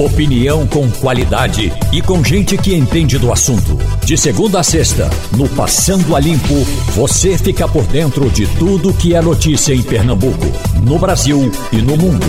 Opinião com qualidade e com gente que entende do assunto. De segunda a sexta, no Passando a Limpo, você fica por dentro de tudo que é notícia em Pernambuco, no Brasil e no mundo.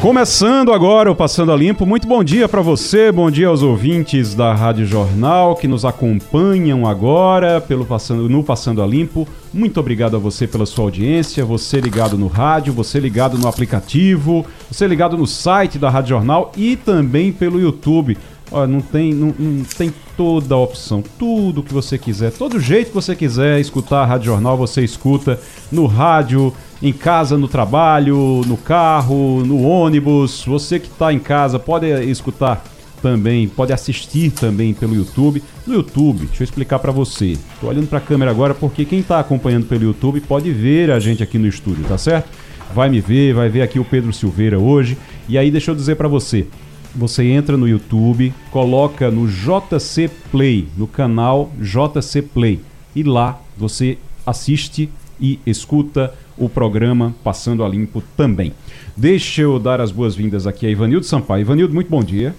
Começando agora o Passando a Limpo, muito bom dia para você, bom dia aos ouvintes da Rádio Jornal que nos acompanham agora pelo passando, no Passando a Limpo. Muito obrigado a você pela sua audiência, você ligado no rádio, você ligado no aplicativo, você ligado no site da Rádio Jornal e também pelo YouTube. Olha, não tem, não, não, tem toda a opção, tudo que você quiser, todo jeito que você quiser escutar a Rádio Jornal, você escuta no rádio, em casa, no trabalho, no carro, no ônibus. Você que está em casa pode escutar também, pode assistir também pelo YouTube. No YouTube, deixa eu explicar para você. Estou olhando para a câmera agora porque quem está acompanhando pelo YouTube pode ver a gente aqui no estúdio, tá certo? Vai me ver, vai ver aqui o Pedro Silveira hoje. E aí deixa eu dizer para você, você entra no YouTube, coloca no JC Play, no canal JC Play, e lá você assiste e escuta o programa Passando a Limpo também. Deixa eu dar as boas-vindas aqui a Ivanildo Sampaio. Ivanildo, muito bom dia.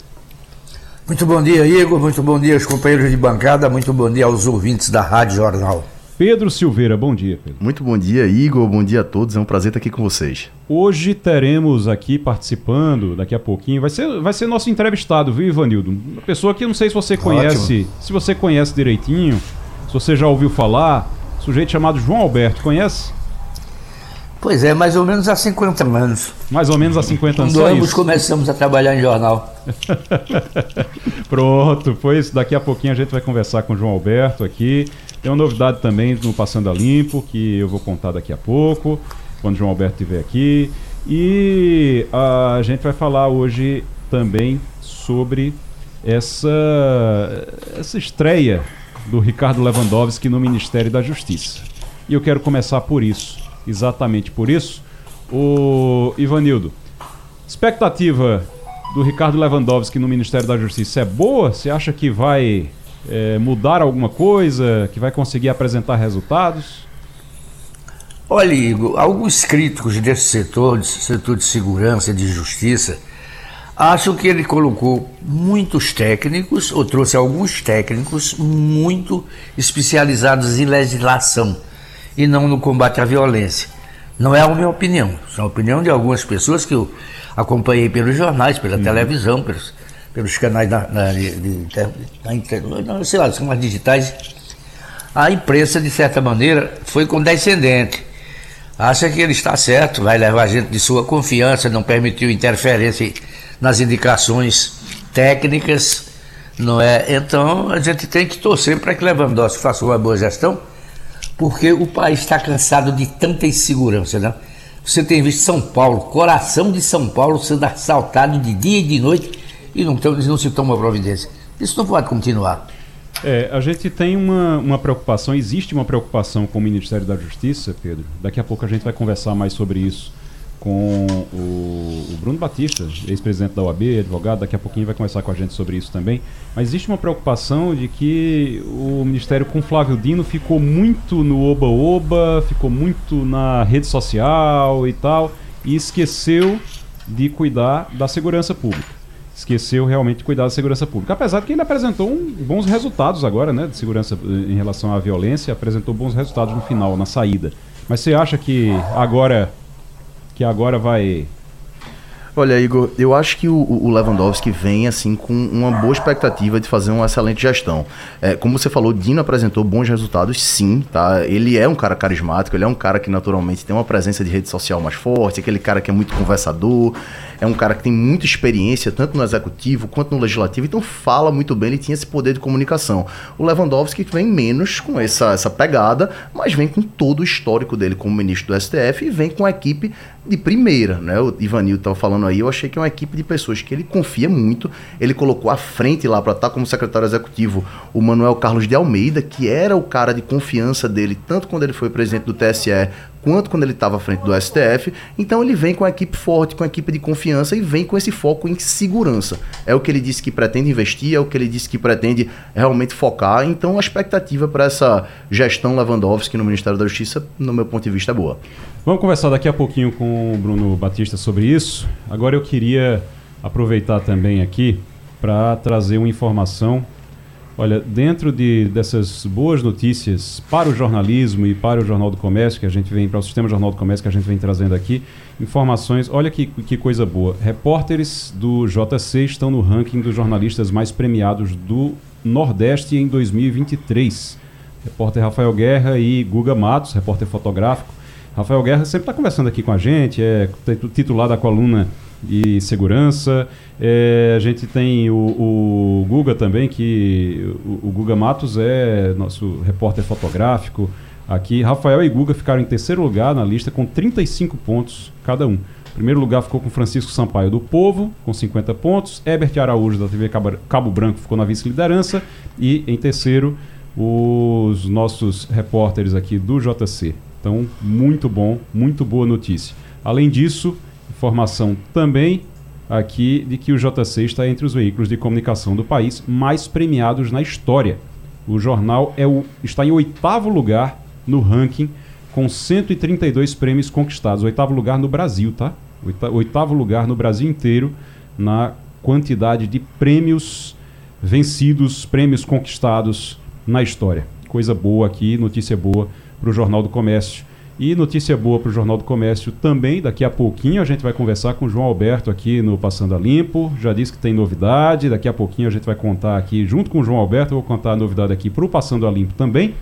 Muito bom dia, Igor. Muito bom dia aos companheiros de bancada. Muito bom dia aos ouvintes da Rádio Jornal. Pedro Silveira, bom dia, Pedro. Muito bom dia, Igor. Bom dia a todos. É um prazer estar aqui com vocês. Hoje teremos aqui participando, daqui a pouquinho, vai ser, vai ser nosso entrevistado, viu, Ivanildo? Uma pessoa que eu não sei se você conhece, Ótimo. se você conhece direitinho, se você já ouviu falar, sujeito chamado João Alberto, conhece? Pois é, mais ou menos há 50 anos. Mais ou menos há 50 anos. Quando ambos começamos a trabalhar em jornal. Pronto, pois daqui a pouquinho a gente vai conversar com o João Alberto aqui. Tem uma novidade também no Passando a Limpo, que eu vou contar daqui a pouco, quando o João Alberto estiver aqui. E a gente vai falar hoje também sobre essa, essa estreia do Ricardo Lewandowski no Ministério da Justiça. E eu quero começar por isso, exatamente por isso. O Ivanildo, expectativa do Ricardo Lewandowski no Ministério da Justiça é boa? Você acha que vai é, mudar alguma coisa, que vai conseguir apresentar resultados? Olha, Igor, alguns críticos desse setor, desse setor de segurança e de justiça, acham que ele colocou muitos técnicos, ou trouxe alguns técnicos muito especializados em legislação e não no combate à violência. Não é a minha opinião, é a opinião de algumas pessoas que eu acompanhei pelos jornais, pela uhum. televisão, pelos, pelos canais da, da, de, de, de, sei lá, os canais digitais, a imprensa, de certa maneira, foi condescendente. Acha que ele está certo, vai levar gente de sua confiança, não permitiu interferência nas indicações técnicas, não é? Então a gente tem que torcer para que Lewandowski faça uma boa gestão, porque o país está cansado de tanta insegurança, né? Você tem visto São Paulo, coração de São Paulo sendo assaltado de dia e de noite e não, não se toma providência. Isso não pode continuar. É, a gente tem uma, uma preocupação, existe uma preocupação com o Ministério da Justiça, Pedro. Daqui a pouco a gente vai conversar mais sobre isso com o, o Bruno Batista, ex-presidente da OAB, advogado, daqui a pouquinho vai conversar com a gente sobre isso também. Mas existe uma preocupação de que o Ministério com Flávio Dino ficou muito no oba-oba, ficou muito na rede social e tal, e esqueceu de cuidar da segurança pública esqueceu realmente de cuidar da segurança pública. Apesar de que ele apresentou um, bons resultados agora, né, de segurança em relação à violência, apresentou bons resultados no final, na saída. Mas você acha que agora que agora vai Olha, Igor, eu acho que o, Lewandowski vem assim com uma boa expectativa de fazer uma excelente gestão. É, como você falou, Dino apresentou bons resultados, sim, tá? Ele é um cara carismático, ele é um cara que naturalmente tem uma presença de rede social mais forte, aquele cara que é muito conversador, é um cara que tem muita experiência, tanto no executivo quanto no legislativo, então fala muito bem, ele tinha esse poder de comunicação. O Lewandowski vem menos com essa, essa pegada, mas vem com todo o histórico dele como ministro do STF e vem com a equipe de primeira, né? O Ivanil estava falando aí, eu achei que é uma equipe de pessoas que ele confia muito. Ele colocou à frente lá para estar tá como secretário executivo o Manuel Carlos de Almeida, que era o cara de confiança dele, tanto quando ele foi presidente do TSE, quanto quando ele estava à frente do STF. Então ele vem com a equipe forte, com a equipe de confiança e vem com esse foco em segurança. É o que ele disse que pretende investir, é o que ele disse que pretende realmente focar. Então a expectativa para essa gestão Lewandowski no Ministério da Justiça, no meu ponto de vista, é boa. Vamos conversar daqui a pouquinho com o Bruno Batista sobre isso. Agora eu queria aproveitar também aqui para trazer uma informação. Olha, dentro de, dessas boas notícias para o jornalismo e para o Jornal do Comércio, que a gente vem, para o Sistema Jornal do Comércio que a gente vem trazendo aqui, informações, olha que, que coisa boa. Repórteres do JC estão no ranking dos jornalistas mais premiados do Nordeste em 2023. Repórter Rafael Guerra e Guga Matos, repórter fotográfico. Rafael Guerra sempre está conversando aqui com a gente, é titular da coluna e segurança. É, a gente tem o, o, Guga também, que o, o, Guga Matos é nosso repórter fotográfico aqui. Rafael e Guga ficaram em terceiro lugar na lista com 35 pontos cada um. primeiro lugar ficou com Francisco Sampaio do Povo, com 50 pontos. Herbert Araújo, da TV Cabo Branco, ficou na vice-liderança. E em terceiro, os nossos repórteres aqui do JC. Então, muito bom, muito boa notícia. Além disso, informação também aqui de que o JC está entre os veículos de comunicação do país mais premiados na história. O jornal é o, está em oitavo lugar no ranking, com 132 prêmios conquistados. Oitavo lugar no Brasil, tá? Oitavo lugar no Brasil inteiro na quantidade de prêmios vencidos, prêmios conquistados na história. Coisa boa aqui, notícia boa para o Jornal do Comércio. E notícia boa para o Jornal do Comércio também, daqui a pouquinho a gente vai conversar com o João Alberto aqui no Passando a Limpo. Já disse que tem novidade, daqui a pouquinho a gente vai contar aqui, junto com o João Alberto, eu vou contar a novidade aqui para o Passando a Limpo também.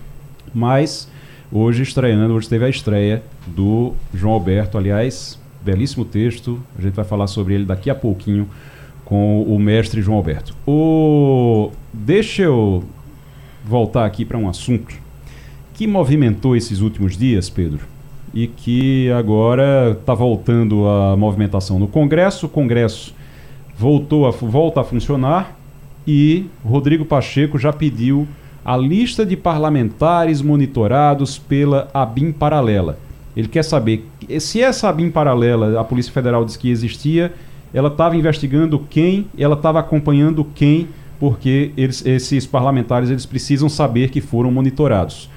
Mas hoje estreando, hoje teve a estreia do João Alberto, aliás, belíssimo texto, a gente vai falar sobre ele daqui a pouquinho com o mestre João Alberto. O... Deixa eu voltar aqui para um assunto que movimentou esses últimos dias, Pedro, e que agora está voltando a movimentação no Congresso. O Congresso voltou a, volta a funcionar e Rodrigo Pacheco já pediu a lista de parlamentares monitorados pela ABIN paralela. Ele quer saber se essa ABIN paralela, a Polícia Federal disse que existia, ela estava investigando quem, ela estava acompanhando quem, porque eles, esses parlamentares eles precisam saber que foram monitorados.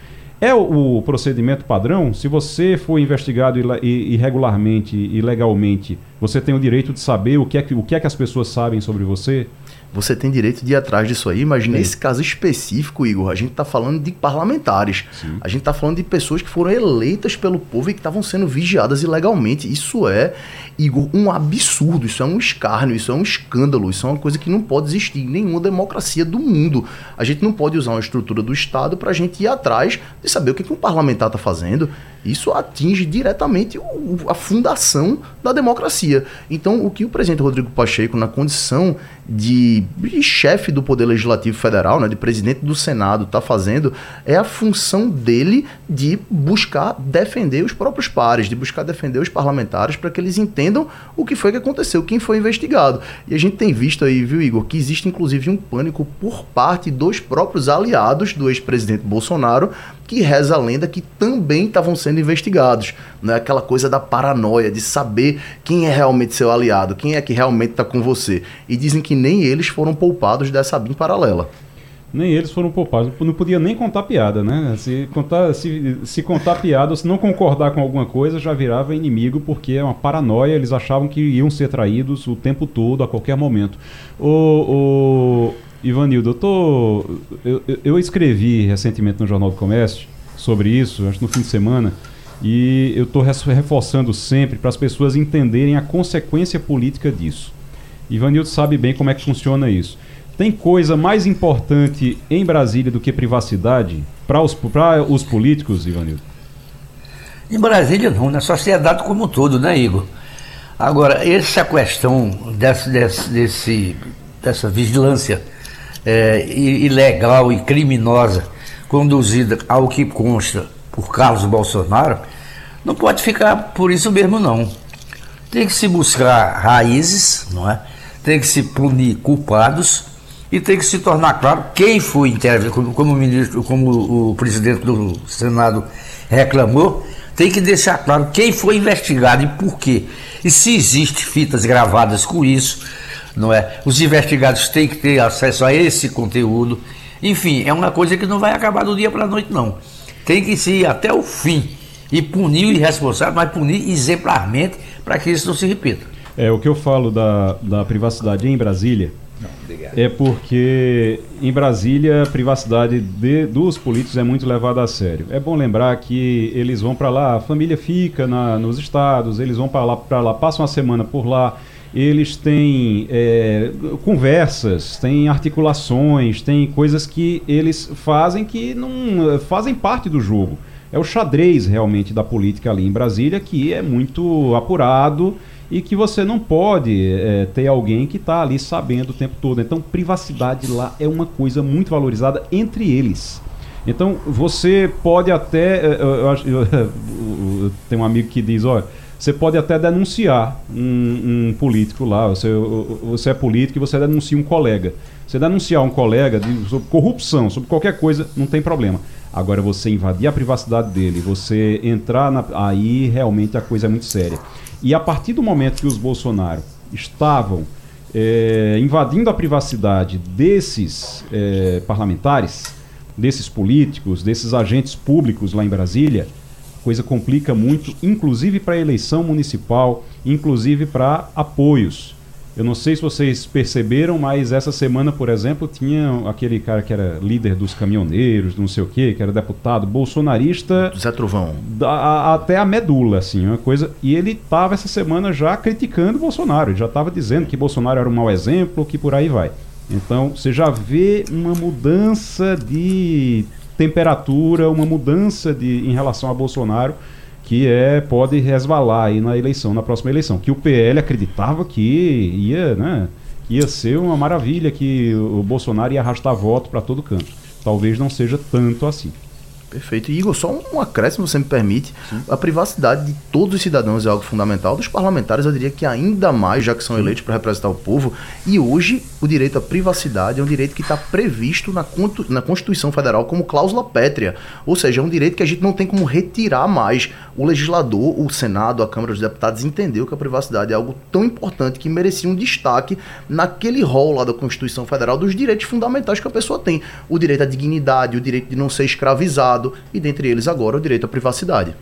É o, procedimento padrão? Se você for investigado irregularmente e legalmente, você tem o direito de saber o que é que, o que, é que as pessoas sabem sobre você? Você tem direito de ir atrás disso aí. Mas Sim. nesse caso específico, Igor, a gente está falando de parlamentares. Sim. A gente está falando de pessoas que foram eleitas pelo povo e que estavam sendo vigiadas ilegalmente. Isso é, Igor, um absurdo. Isso é um escárnio, isso é um escândalo. Isso é uma coisa que não pode existir em nenhuma democracia do mundo. A gente não pode usar uma estrutura do Estado para a gente ir atrás de saber o que, que um parlamentar está fazendo. Isso atinge diretamente o, a fundação da democracia. Então, o que o presidente Rodrigo Pacheco, na condição de, de chefe do Poder Legislativo Federal, né, de presidente do Senado, está fazendo é a função dele de buscar defender os próprios pares, de buscar defender os parlamentares para que eles entendam o que foi que aconteceu, quem foi investigado. E a gente tem visto aí, viu, Igor, que existe inclusive um pânico por parte dos próprios aliados do ex-presidente Bolsonaro que reza a lenda que também estavam sendo investigados. Não é aquela coisa da paranoia, de saber quem é realmente seu aliado, quem é que realmente está com você. E dizem que nem eles foram poupados dessa BIM paralela. Nem eles foram poupados. Não podia nem contar piada, né? Se contar, se, se contar piada, se não concordar com alguma coisa, já virava inimigo, porque é uma paranoia. Eles achavam que iam ser traídos o tempo todo, a qualquer momento. O, o, Ivanildo, eu, tô, eu, eu escrevi recentemente no Jornal do Comércio sobre isso, acho que no fim de semana, e eu estou reforçando sempre para as pessoas entenderem a consequência política disso. Ivanildo sabe bem como é que funciona isso. Tem coisa mais importante em Brasília do que privacidade para os, os políticos, Ivanildo? Em Brasília não, na sociedade como um todo, né, Igor? Agora, essa questão desse, desse, desse dessa vigilância é, ilegal e criminosa conduzida ao que consta por Carlos Bolsonaro, não pode ficar por isso mesmo não. Tem que se buscar raízes, não é? Tem que se punir culpados e tem que se tornar claro quem foi intervenido, como, como, o ministro, como o presidente do Senado reclamou, tem que deixar claro quem foi investigado e por quê. E se existe fitas gravadas com isso, não é? Os investigados têm que ter acesso a esse conteúdo. Enfim, é uma coisa que não vai acabar do dia para a noite, não. Tem que se ir até o fim e punir o irresponsável, mas punir exemplarmente para que isso não se repita. É, o que eu falo da, da privacidade em Brasília Não, é porque em Brasília a privacidade de- dos políticos é muito levada a sério. É bom lembrar que eles vão para lá, a família fica na- nos estados, eles vão para lá, para lá, passam uma semana por lá. Eles têm é, conversas, têm articulações, têm coisas que eles fazem que não fazem parte do jogo. É o xadrez realmente da política ali em Brasília que é muito apurado e que você não pode é, ter alguém que está ali sabendo o tempo todo. Então, privacidade lá é uma coisa muito valorizada entre eles. Então, você pode até. eh, Eu, eu eu- eu- tem um amigo que diz: olha, você pode até denunciar um, um político lá. Você, você é político e você denuncia um colega. Você denunciar um colega de, sobre corrupção, sobre qualquer coisa, não tem problema. Agora, você invadir a privacidade dele, você entrar na. Aí realmente a coisa é muito séria. E a partir do momento que os Bolsonaro estavam eh, invadindo a privacidade desses eh, parlamentares, desses políticos, desses agentes públicos lá em Brasília, coisa complica muito, inclusive para a eleição municipal, inclusive para apoios. Eu não sei se vocês perceberam, mas essa semana, por exemplo, tinha aquele cara que era líder dos caminhoneiros, não sei o quê, que era deputado bolsonarista Zé Trovão. da- a- até a medula, assim, uma coisa. E ele estava essa semana já criticando o Bolsonaro, ele já estava dizendo que Bolsonaro era um mau exemplo, que por aí vai. Então você já vê uma mudança de temperatura, uma mudança de, em relação a Bolsonaro que é pode resvalar aí na eleição, na próxima eleição. Que o PL acreditava que ia, né, que ia ser uma maravilha, que o Bolsonaro ia arrastar voto para todo canto. Talvez não seja tanto assim. Perfeito. E, Igor, só um acréscimo, se você me permite. A privacidade de todos os cidadãos é algo fundamental. Dos parlamentares, eu diria que ainda mais, já que são eleitos para representar o povo. E hoje, o direito à privacidade é um direito que está previsto na, na Constituição Federal como cláusula pétrea. Ou seja, é um direito que a gente não tem como retirar mais. O legislador, o Senado, a Câmara dos Deputados entendeu que a privacidade é algo tão importante que merecia um destaque naquele rol lá da Constituição Federal dos direitos fundamentais que a pessoa tem. O direito à dignidade, o direito de não ser escravizado e, dentre eles, agora, o direito à privacidade.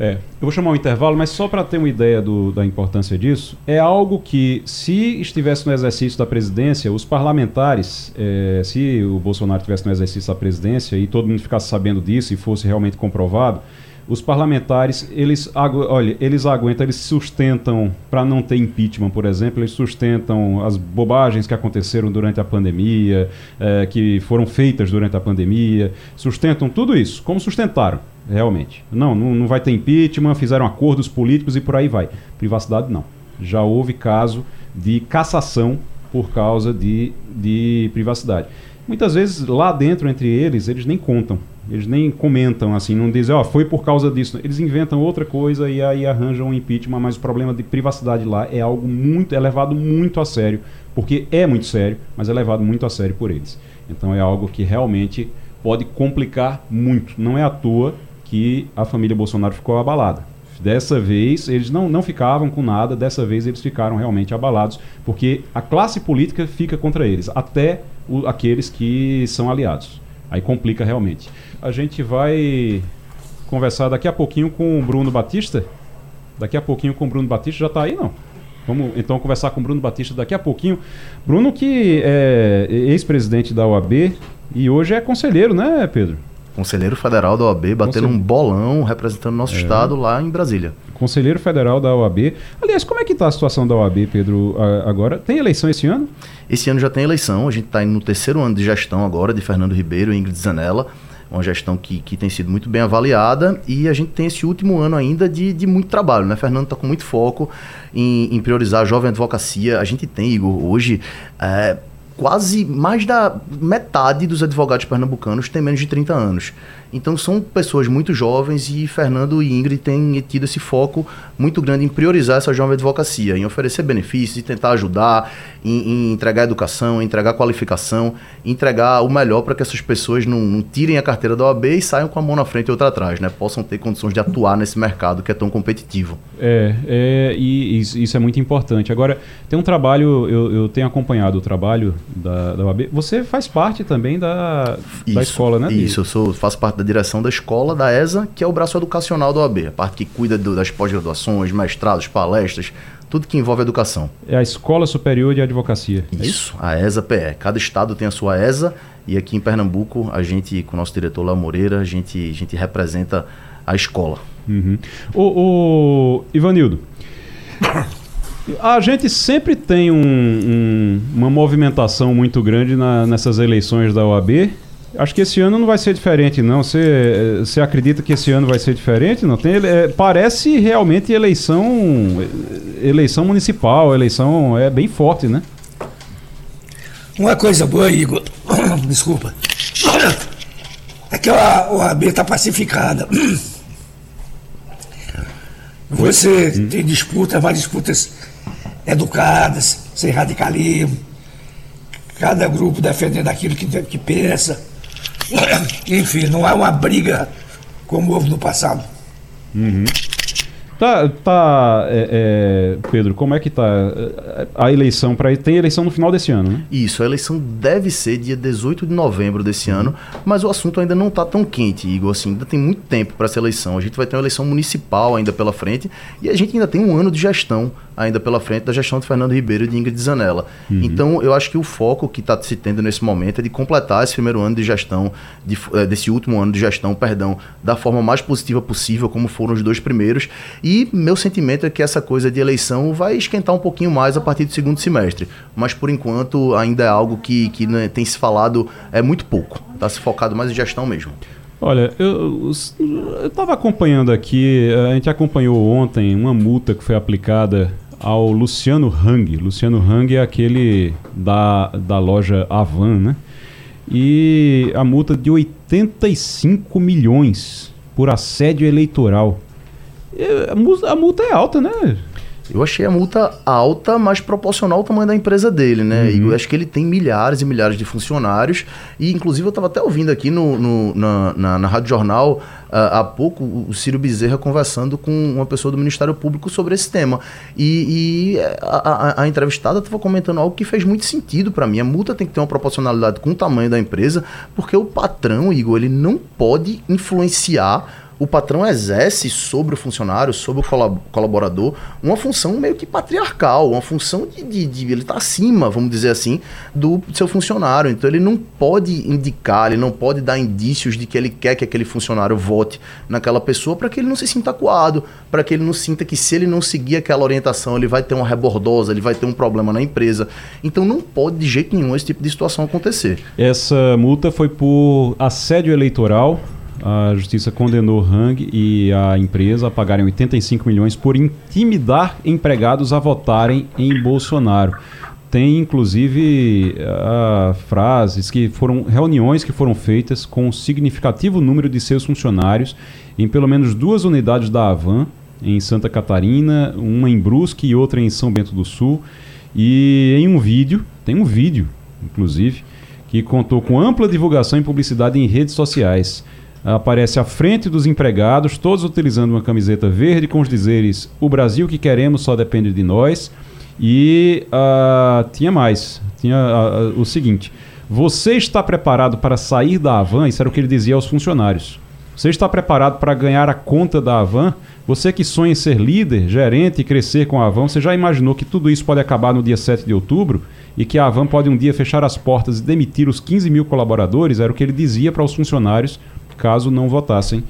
É, eu vou chamar um intervalo, mas só para ter uma ideia do- da importância disso, é algo que, se estivesse no exercício da presidência, os parlamentares, é, se o Bolsonaro estivesse no exercício da presidência e todo mundo ficasse sabendo disso e fosse realmente comprovado, os parlamentares, eles, olha, eles aguentam, eles sustentam, para não ter impeachment, por exemplo, eles sustentam as bobagens que aconteceram durante a pandemia, eh, que foram feitas durante a pandemia, sustentam tudo isso, como sustentaram, realmente. Não, não, não vai ter impeachment, fizeram acordos políticos e por aí vai. Privacidade, não. Já houve caso de cassação por causa de, de privacidade. Muitas vezes, lá dentro, entre eles, eles nem contam. Eles nem comentam assim, não dizem, ó, foi por causa disso. Eles inventam outra coisa e aí arranjam um impeachment, mas o problema de privacidade lá é algo muito, é levado muito a sério, porque é muito sério, mas é levado muito a sério por eles. Então é algo que realmente pode complicar muito. Não é à toa que a família Bolsonaro ficou abalada. Dessa vez eles não, não ficavam com nada, dessa vez eles ficaram realmente abalados, porque a classe política fica contra eles, até o- aqueles que são aliados. Aí complica realmente. A gente vai conversar daqui a pouquinho com o Bruno Batista. Daqui a pouquinho com o Bruno Batista. Já está aí, não? Vamos então conversar com o Bruno Batista daqui a pouquinho. Bruno que é ex-presidente da OAB e hoje é conselheiro, né, Pedro? Conselheiro Federal da OAB batendo um bolão representando nosso estado lá em Brasília. Conselheiro Federal da OAB. Aliás, como é que está a situação da OAB, Pedro, agora? Tem eleição esse ano? Esse ano já tem eleição, a gente está no terceiro ano de gestão agora de Fernando Ribeiro e Ingrid Zanella, uma gestão que, que tem sido muito bem avaliada e a gente tem esse último ano ainda de, de muito trabalho, né? Fernando está com muito foco em, em priorizar a jovem advocacia. A gente tem, Igor, hoje é, quase mais da metade dos advogados pernambucanos tem menos de 30 anos. Então são pessoas muito jovens e Fernando e Ingrid têm tido esse foco muito grande em priorizar essa jovem advocacia, em oferecer benefícios, em tentar ajudar, em, em entregar educação, em entregar qualificação, em entregar o melhor para que essas pessoas não, não tirem a carteira da OAB e saiam com a mão na frente e outra atrás, né? Possam ter condições de atuar nesse mercado que é tão competitivo. É, é e isso, isso é muito importante. Agora, tem um trabalho, eu, eu tenho acompanhado o trabalho da, da OAB. Você faz parte também da, da escola, né? Isso, eu sou, faço parte da direção da escola da ESA, que é o braço educacional da OAB, a parte que cuida do- das pós-graduações, mestrados, palestras, tudo que envolve educação. É a Escola Superior de Advocacia. É isso, a ESA-PE. Cada estado tem a sua ESA e aqui em Pernambuco, a gente, com o nosso diretor Léo Moreira, a gente, a gente representa a escola. Uhum. O, o Ivanildo, a gente sempre tem um, um, uma movimentação muito grande na, nessas eleições da OAB. Acho que esse ano não vai ser diferente, não. Você, você acredita que esse ano vai ser diferente? Não tem? É, parece realmente eleição, eleição municipal, eleição é bem forte, né? Uma coisa boa, Igor, desculpa, é que a OAB está pacificada. Você hum. tem disputas, várias disputas educadas, sem radicalismo, cada grupo defendendo aquilo que, que pensa. Enfim, não há uma briga como houve no passado. Uhum. Tá, tá é, é, Pedro, como é que tá a eleição para tem eleição no final desse ano, né? Isso, a eleição deve ser dia 18 de novembro desse ano, mas o assunto ainda não tá tão quente, Igor, assim, ainda tem muito tempo para essa eleição. A gente vai ter uma eleição municipal ainda pela frente e a gente ainda tem um ano de gestão ainda pela frente da gestão de Fernando Ribeiro e de Ingrid Zanella. Uhum. Então, eu acho que o foco que está se tendo nesse momento é de completar esse primeiro ano de gestão, de, eh, desse último ano de gestão, perdão, da forma mais positiva possível, como foram os dois primeiros. E meu sentimento é que essa coisa de eleição vai esquentar um pouquinho mais a partir do segundo semestre. Mas, por enquanto, ainda é algo que, que né, tem se falado é muito pouco. Está se focado mais em gestão mesmo. Olha, eu estava acompanhando aqui, a gente acompanhou ontem uma multa que foi aplicada ao Luciano Hang. Luciano Hang é aquele da, da loja Avan, né? E a multa de 85 milhões por assédio eleitoral. A multa é alta, né? Eu achei a multa alta, mas proporcional ao tamanho da empresa dele, né? Uhum. E eu acho que ele tem milhares e milhares de funcionários. E, inclusive, eu estava até ouvindo aqui no, no na, na, na, Rádio Jornal uh, há pouco o Ciro Bezerra conversando com uma pessoa do Ministério Público sobre esse tema. E, e a, a, a entrevistada estava comentando algo que fez muito sentido para mim. A multa tem que ter uma proporcionalidade com o tamanho da empresa, porque o patrão, Igor, ele não pode influenciar o patrão exerce sobre o funcionário, sobre o colaborador, uma função meio que patriarcal, uma função de, de, de ele está acima, vamos dizer assim, do seu funcionário. Então ele não pode indicar, ele não pode dar indícios de que ele quer que aquele funcionário vote naquela pessoa para que ele não se sinta acuado, para que ele não sinta que se ele não seguir aquela orientação, ele vai ter uma rebordosa, ele vai ter um problema na empresa. Então não pode de jeito nenhum esse tipo de situação acontecer. Essa multa foi por assédio eleitoral a justiça condenou Hang e a empresa a pagarem 85 milhões por intimidar empregados a votarem em Bolsonaro. Tem inclusive uh, frases que foram reuniões que foram feitas com um significativo número de seus funcionários em pelo menos duas unidades da Avan, em Santa Catarina, uma em Brusque e outra em São Bento do Sul. E em um vídeo, tem um vídeo, inclusive, que contou com ampla divulgação e publicidade em redes sociais aparece à frente dos empregados, todos utilizando uma camiseta verde com os dizeres: O Brasil que queremos só depende de nós. E uh, tinha mais: tinha uh, uh, o seguinte. Você está preparado para sair da Avan? Isso era o que ele dizia aos funcionários. Você está preparado para ganhar a conta da Avan? Você que sonha em ser líder, gerente e crescer com a Avan, você já imaginou que tudo isso pode acabar no dia 7 de outubro? E que a Avan pode um dia fechar as portas e demitir os 15 mil colaboradores? Era o que ele dizia para os funcionários caso não votassem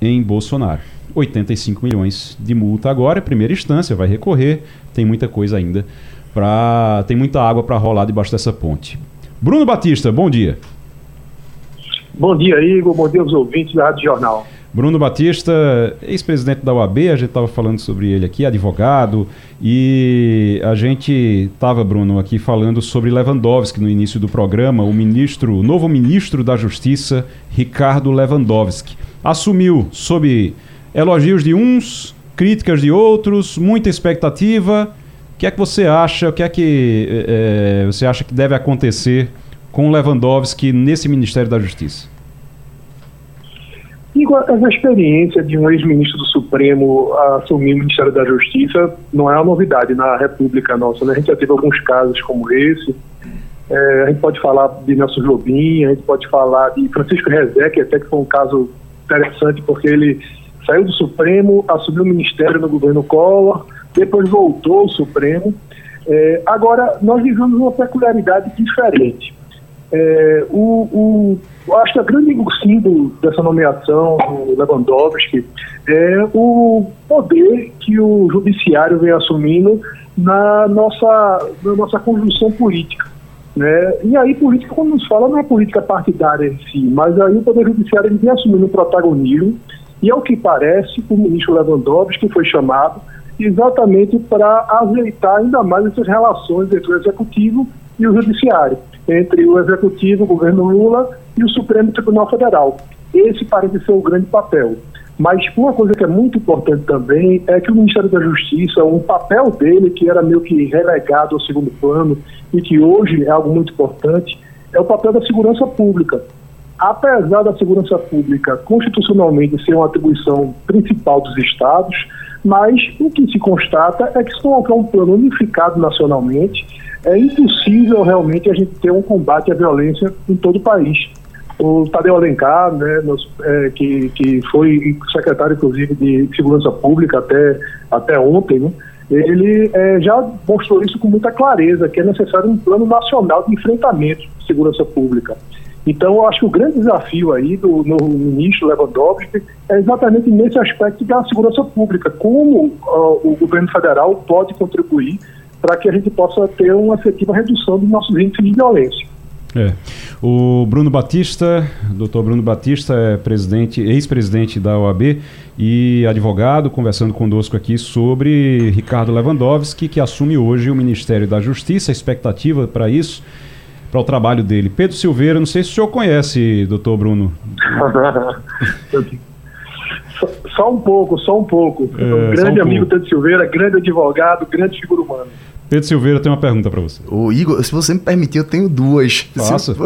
em Bolsonaro. 85 milhões de multa agora, primeira instância, vai recorrer, tem muita coisa ainda para tem muita água para rolar debaixo dessa ponte. Bruno Batista, bom dia. Bom dia, Igor. Bom dia aos ouvintes da Rádio Jornal. Bruno Batista, ex-presidente da UAB, a gente estava falando sobre ele aqui, advogado, e a gente estava, Bruno, aqui falando sobre Lewandowski no início do programa, o ministro, o novo ministro da Justiça, Ricardo Lewandowski. Assumiu sob elogios de uns, críticas de outros, muita expectativa. O que é que você acha? O que é que é, você acha que deve acontecer com Lewandowski nesse Ministério da Justiça? Essa experiência de um ex-ministro do Supremo assumir o Ministério da Justiça não é uma novidade na República nossa. Né? A gente já teve alguns casos como esse. É, a gente pode falar de Nelson Jobim, a gente pode falar de Francisco Rezec, até que foi um caso interessante, porque ele saiu do Supremo, assumiu o Ministério no governo Collor, depois voltou ao Supremo. É, agora, nós vivemos uma peculiaridade diferente. É, o, o, acho que a grande símbolo dessa nomeação do Lewandowski é o poder que o judiciário vem assumindo na nossa, na nossa conjunção política. Né? E aí, política, quando nos fala, não é política partidária em si, mas aí o Poder Judiciário ele vem assumindo um protagonismo, e ao que parece, o ministro Lewandowski foi chamado exatamente para azeitar ainda mais essas relações entre o Executivo e o Judiciário, entre o Executivo, o governo Lula e o Supremo Tribunal Federal. Esse parece ser o grande papel. Mas uma coisa que é muito importante também é que o Ministério da Justiça, um papel dele que era meio que relegado ao segundo plano e que hoje é algo muito importante, é o papel da segurança pública. Apesar da segurança pública constitucionalmente ser uma atribuição principal dos estados, mas o que se constata é que se colocar um plano unificado nacionalmente, é impossível realmente a gente ter um combate à violência em todo o país o Tadeu Alencar, né, é, que, que foi secretário, inclusive, de Segurança Pública até, até ontem, né, ele é, já mostrou isso com muita clareza, que é necessário um plano nacional de enfrentamento de segurança pública. Então, eu acho que o grande desafio aí do novo ministro Lewandowski é exatamente nesse aspecto da segurança pública, como uh, o governo federal pode contribuir para que a gente possa ter uma efetiva redução dos nossos índices de violência. É. O Bruno Batista, doutor Bruno Batista, é presidente, ex-presidente da OAB e advogado, conversando conosco aqui sobre Ricardo Lewandowski, que assume hoje o Ministério da Justiça, a expectativa para isso, para o trabalho dele. Pedro Silveira, não sei se o senhor conhece, doutor Bruno. só um pouco, só um pouco. É, grande um amigo Pedro Silveira, grande advogado, grande figura humana. Pedro Silveira tem uma pergunta para você. O Igor, se você me permitir, eu tenho duas. Faça.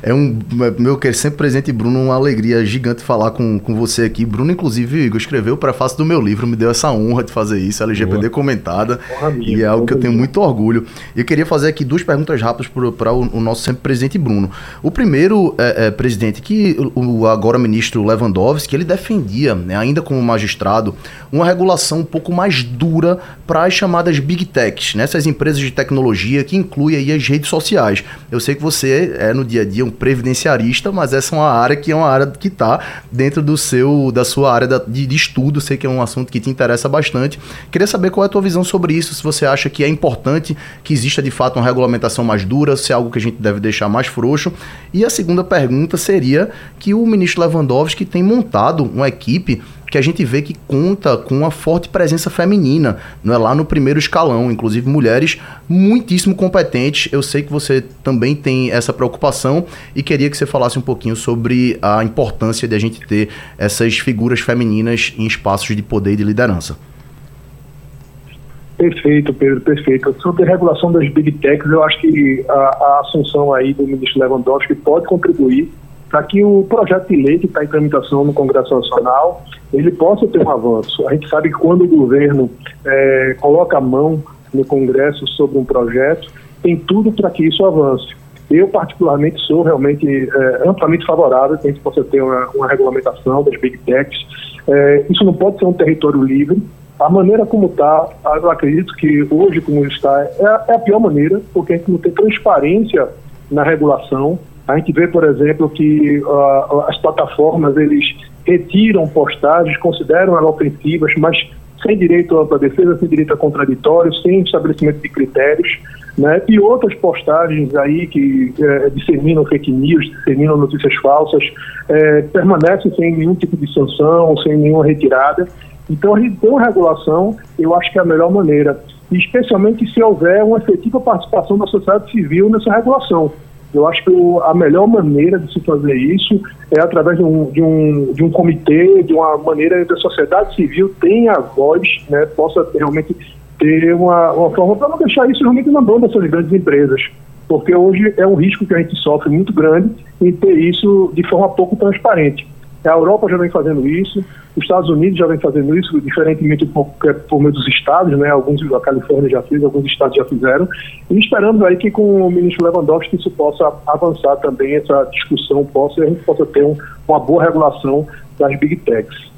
É um meu sempre presente, Bruno, uma alegria gigante falar com, com você aqui. Bruno, inclusive, Igor, escreveu o prefácio do meu livro, me deu essa honra de fazer isso, LGPD Boa. comentada. e é algo que eu tenho muito orgulho. E eu queria fazer aqui duas perguntas rápidas para o, o, nosso sempre presidente Bruno. O primeiro, é, é, presidente, que o, o agora ministro Lewandowski, ele defendia, né, ainda como magistrado, uma regulação um pouco mais dura para as chamadas big techs, né? Essas empresas de tecnologia que inclui aí as redes sociais. Eu sei que você é no dia a dia um previdenciarista, mas essa é uma área que é uma área que está dentro do seu, da sua área de, de estudo. Sei que é um assunto que te interessa bastante. Queria saber qual é a tua visão sobre isso. Se você acha que é importante que exista de fato uma regulamentação mais dura, se é algo que a gente deve deixar mais frouxo. E a segunda pergunta seria que o ministro Lewandowski tem montado uma equipe que a gente vê que conta com uma forte presença feminina, não é lá no primeiro escalão, inclusive mulheres muitíssimo competentes. Eu sei que você também tem essa preocupação e queria que você falasse um pouquinho sobre a importância de a gente ter essas figuras femininas em espaços de poder e de liderança. Perfeito, Pedro, perfeito. Sobre a regulação das big techs, eu acho que a, a assunção aí do ministro Lewandowski pode contribuir para que o projeto de lei que está em tramitação no Congresso Nacional ele possa ter um avanço. A gente sabe que quando o governo é, coloca a mão no Congresso sobre um projeto, tem tudo para que isso avance. Eu, particularmente, sou realmente é, amplamente favorável que a gente possa ter uma, uma regulamentação das big techs. É, isso não pode ser um território livre. A maneira como está, eu acredito que hoje, como está, é, é a pior maneira, porque a gente não tem transparência na regulação. A gente vê, por exemplo, que uh, as plataformas eles retiram postagens, consideram elas ofensivas, mas sem direito à defesa, sem direito a contraditório, sem estabelecimento de critérios, né? E outras postagens aí que é, disseminam fake news, disseminam notícias falsas, é, permanecem sem nenhum tipo de sanção, sem nenhuma retirada. Então, a gente tem uma regulação, eu acho que é a melhor maneira, especialmente se houver uma efetiva participação da sociedade civil nessa regulação. Eu acho que a melhor maneira de se fazer isso é através de um, de um, de um comitê, de uma maneira que a sociedade civil tenha voz, né, possa realmente ter uma, uma forma para não deixar isso realmente na mão dessas grandes empresas. Porque hoje é um risco que a gente sofre muito grande em ter isso de forma pouco transparente. A Europa já vem fazendo isso, os Estados Unidos já vem fazendo isso, diferentemente por, por meio dos estados, né? Alguns, a Califórnia já fez, alguns estados já fizeram. E esperamos aí que com o ministro Lewandowski isso possa avançar também, essa discussão possa, e a gente possa ter um, uma boa regulação das Big Techs.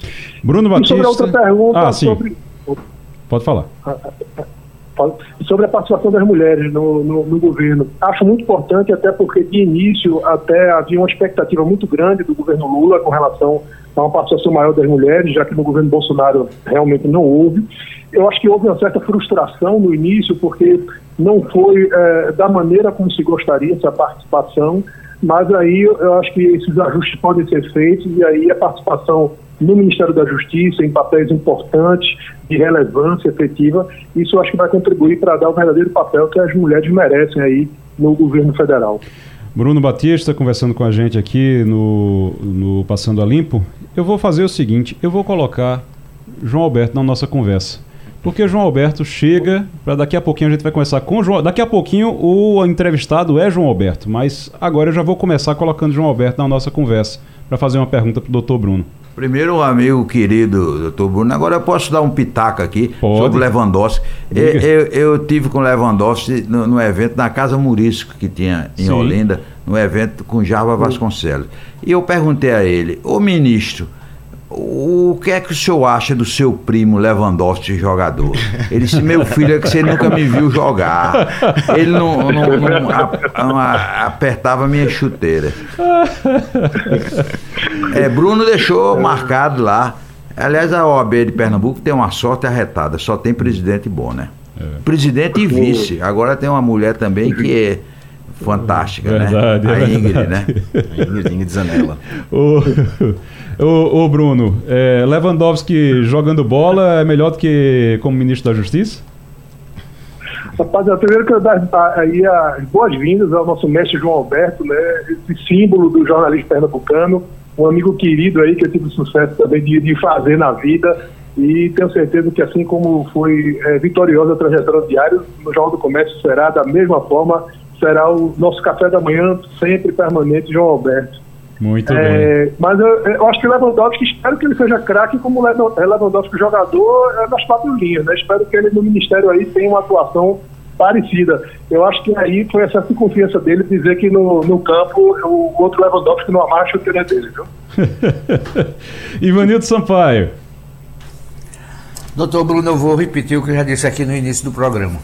Bruno Batista. E sobre a outra pergunta, ah, sobre... Pode falar. Sobre a participação das mulheres no, no, no, governo. Acho muito importante, até porque de início até havia uma expectativa muito grande do governo Lula com relação a uma participação maior das mulheres, já que no governo Bolsonaro realmente não houve. Eu acho que houve uma certa frustração no início, porque não foi é, da maneira como se gostaria essa participação, mas aí eu acho que esses ajustes podem ser feitos e aí a participação no Ministério da Justiça, em papéis importantes, de relevância efetiva, isso acho que vai contribuir para dar o verdadeiro papel que as mulheres merecem aí no governo federal. Bruno Batista conversando com a gente aqui no, no Passando a Limpo. Eu vou fazer o seguinte: eu vou colocar João Alberto na nossa conversa. Porque João Alberto chega, para daqui a pouquinho a gente vai começar com João. Daqui a pouquinho o entrevistado é João Alberto, mas agora eu já vou começar colocando João Alberto na nossa conversa para fazer uma pergunta para o doutor Bruno. Primeiro, um amigo querido, doutor Bruno, agora eu posso dar um pitaco aqui Pode. sobre Lewandowski. Eu, eu, eu, tive com Lewandowski no, no, evento na Casa Murisco que tinha em Sim. Olinda, no evento com Java Vasconcelos. E eu perguntei a ele, ô ministro, o que é que o senhor acha do seu primo Lewandowski jogador? Ele disse, meu filho, é que você nunca me viu jogar. Ele não, não, não, a, apertava minha chuteira. É, Bruno deixou marcado lá. Aliás, a OAB de Pernambuco tem uma sorte arretada, só tem presidente bom, né? É. Presidente e vice. Agora tem uma mulher também que é fantástica, né? verdade, né? A Ingrid, né? A Ingrid, Ingrid Zanella. Ô, ô Bruno, é, Lewandowski jogando bola é melhor do que como ministro da Justiça? Rapaz, eu primeiro quero dar aí as boas-vindas ao nosso mestre João Alberto, né? Esse símbolo do jornalismo pernambucano, um amigo querido aí que eu tive sucesso também de, de fazer na vida e tenho certeza que assim como foi é, vitoriosa a trajetória diária, no Jornal do Comércio será da mesma forma, será o nosso café da manhã sempre permanente João Alberto. Muito é, bem. Mas eu, eu, acho que o Lewandowski, espero que ele seja craque como Lewandowski jogador é, nas quatro linhas, né? Espero que ele no Ministério aí tenha uma atuação parecida. Eu acho que aí foi essa confiança dele dizer que no, no campo o outro Lewandowski não amarra o é dele, viu? Ivanildo Sampaio. Doutor Bruno, eu vou repetir o que eu já disse aqui no início do programa.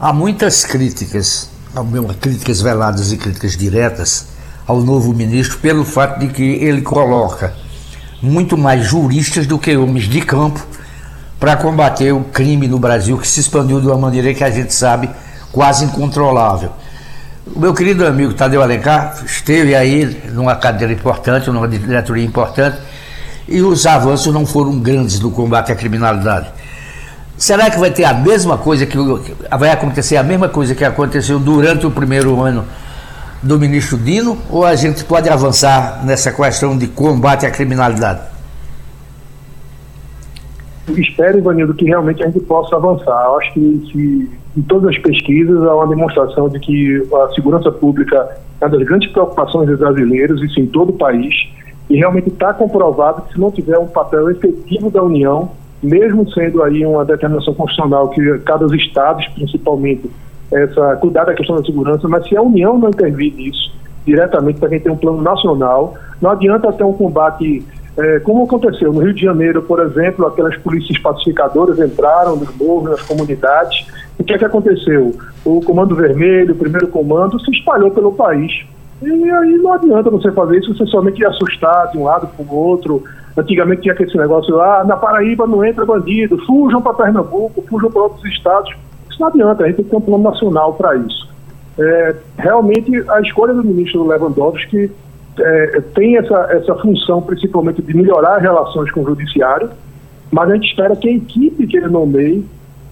Há muitas críticas, críticas veladas e críticas diretas, ao novo ministro pelo fato de que ele coloca muito mais juristas do que homens de campo para combater o crime no Brasil que se expandiu de uma maneira que a gente sabe quase incontrolável. O meu querido amigo Tadeu Alencar esteve aí numa cadeira importante, numa diretoria importante, e os avanços não foram grandes no combate à criminalidade. Será que vai ter a mesma coisa que vai acontecer a mesma coisa que aconteceu durante o primeiro ano do ministro Dino ou a gente pode avançar nessa questão de combate à criminalidade? Espero, Ivanildo, que realmente a gente possa avançar. Eu acho que, que em todas as pesquisas há uma demonstração de que a segurança pública é uma das grandes preocupações dos brasileiros, isso em todo o país, e realmente está comprovado que se não tiver um papel efetivo da União, mesmo sendo aí uma determinação constitucional que cada os estados, principalmente, essa, cuidar da questão da segurança, mas se a União não intervir nisso diretamente para quem tem um plano nacional, não adianta ter um combate é, como aconteceu no Rio de Janeiro, por exemplo, aquelas polícias pacificadoras entraram nos morros, nas comunidades. O que é que aconteceu? O Comando Vermelho, o primeiro comando, se espalhou pelo país. E aí não adianta você fazer isso, você somente assustar de um lado para o outro. Antigamente tinha aquele negócio lá, ah, na Paraíba não entra bandido, fujam para Pernambuco, fujam para outros estados. Isso não adianta, a gente tem que ter um plano nacional para isso. É, realmente, a escolha do ministro Lewandowski é, tem essa, essa função, principalmente, de melhorar as relações com o judiciário, mas a gente espera que a equipe que ele nomeie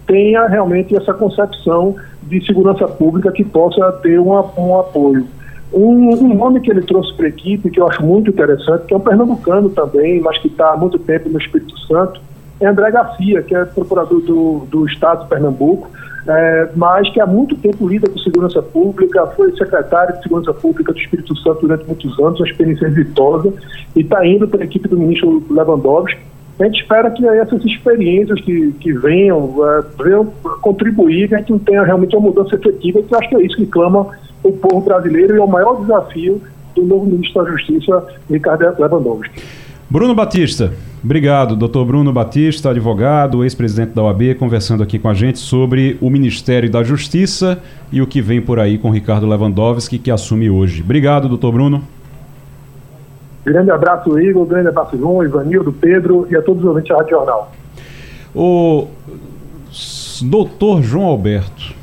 tenha realmente essa concepção de segurança pública que possa ter uma, um apoio. Um, um, nome que ele trouxe para a equipe, que eu acho muito interessante, que é um pernambucano também, mas que está há muito tempo no Espírito Santo, é André Garcia, que é procurador do, do Estado de Pernambuco, é, mas que há muito tempo lida com segurança pública, foi secretário de segurança pública do Espírito Santo durante muitos anos, uma experiência exitosa, e está indo para a equipe do ministro Lewandowski. A gente espera que essas experiências que, que venham, é, venham contribuir, que a gente tenha realmente uma mudança efetiva, que eu acho que é isso que clama o povo brasileiro e é o maior desafio do novo ministro da Justiça, Ricardo Lewandowski. Bruno Batista, obrigado. Doutor Bruno Batista, advogado, ex-presidente da OAB, conversando aqui com a gente sobre o Ministério da Justiça e o que vem por aí com Ricardo Lewandowski, que assume hoje. Obrigado, doutor Bruno. Grande abraço, Igor. Grande abraço, João, Ivanildo, Pedro e a todos os ouvintes da Rádio Jornal. O doutor João Alberto,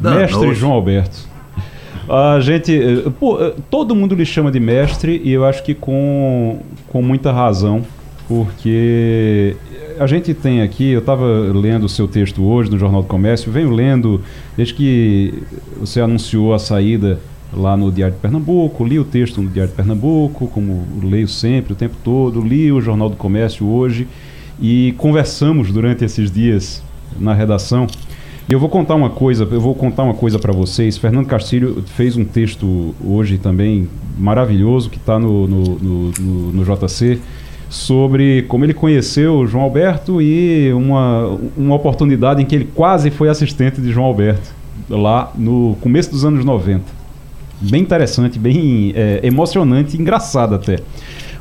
Não, mestre João Alberto. A gente. Eh, pô, eh, todo mundo lhe chama de mestre e eu acho que com, com muita razão, porque a gente tem aqui, eu estava lendo o seu texto hoje no Jornal do Comércio, venho lendo desde que você anunciou a saída lá no Diário de Pernambuco, li o texto no Diário de Pernambuco, como leio sempre, o tempo todo, li o Jornal do Comércio hoje e conversamos durante esses dias na redação. E eu vou contar uma coisa, eu vou contar uma coisa para vocês. Fernando Castilho fez um texto hoje também maravilhoso que está no, no, no, no, no JC sobre como ele conheceu o João Alberto e uma, uma oportunidade em que ele quase foi assistente de João Alberto, lá no começo dos anos 90. Bem interessante, bem é, emocionante, engraçado até.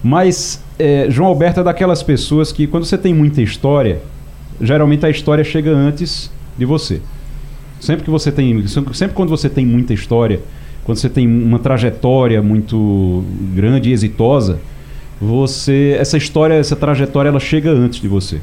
Mas é, João Alberto é daquelas pessoas que, quando você tem muita história, geralmente a história chega antes de você. Sempre que você tem, sempre quando você tem muita história, quando você tem uma trajetória muito grande e exitosa, você essa história, essa trajetória, ela chega antes de você.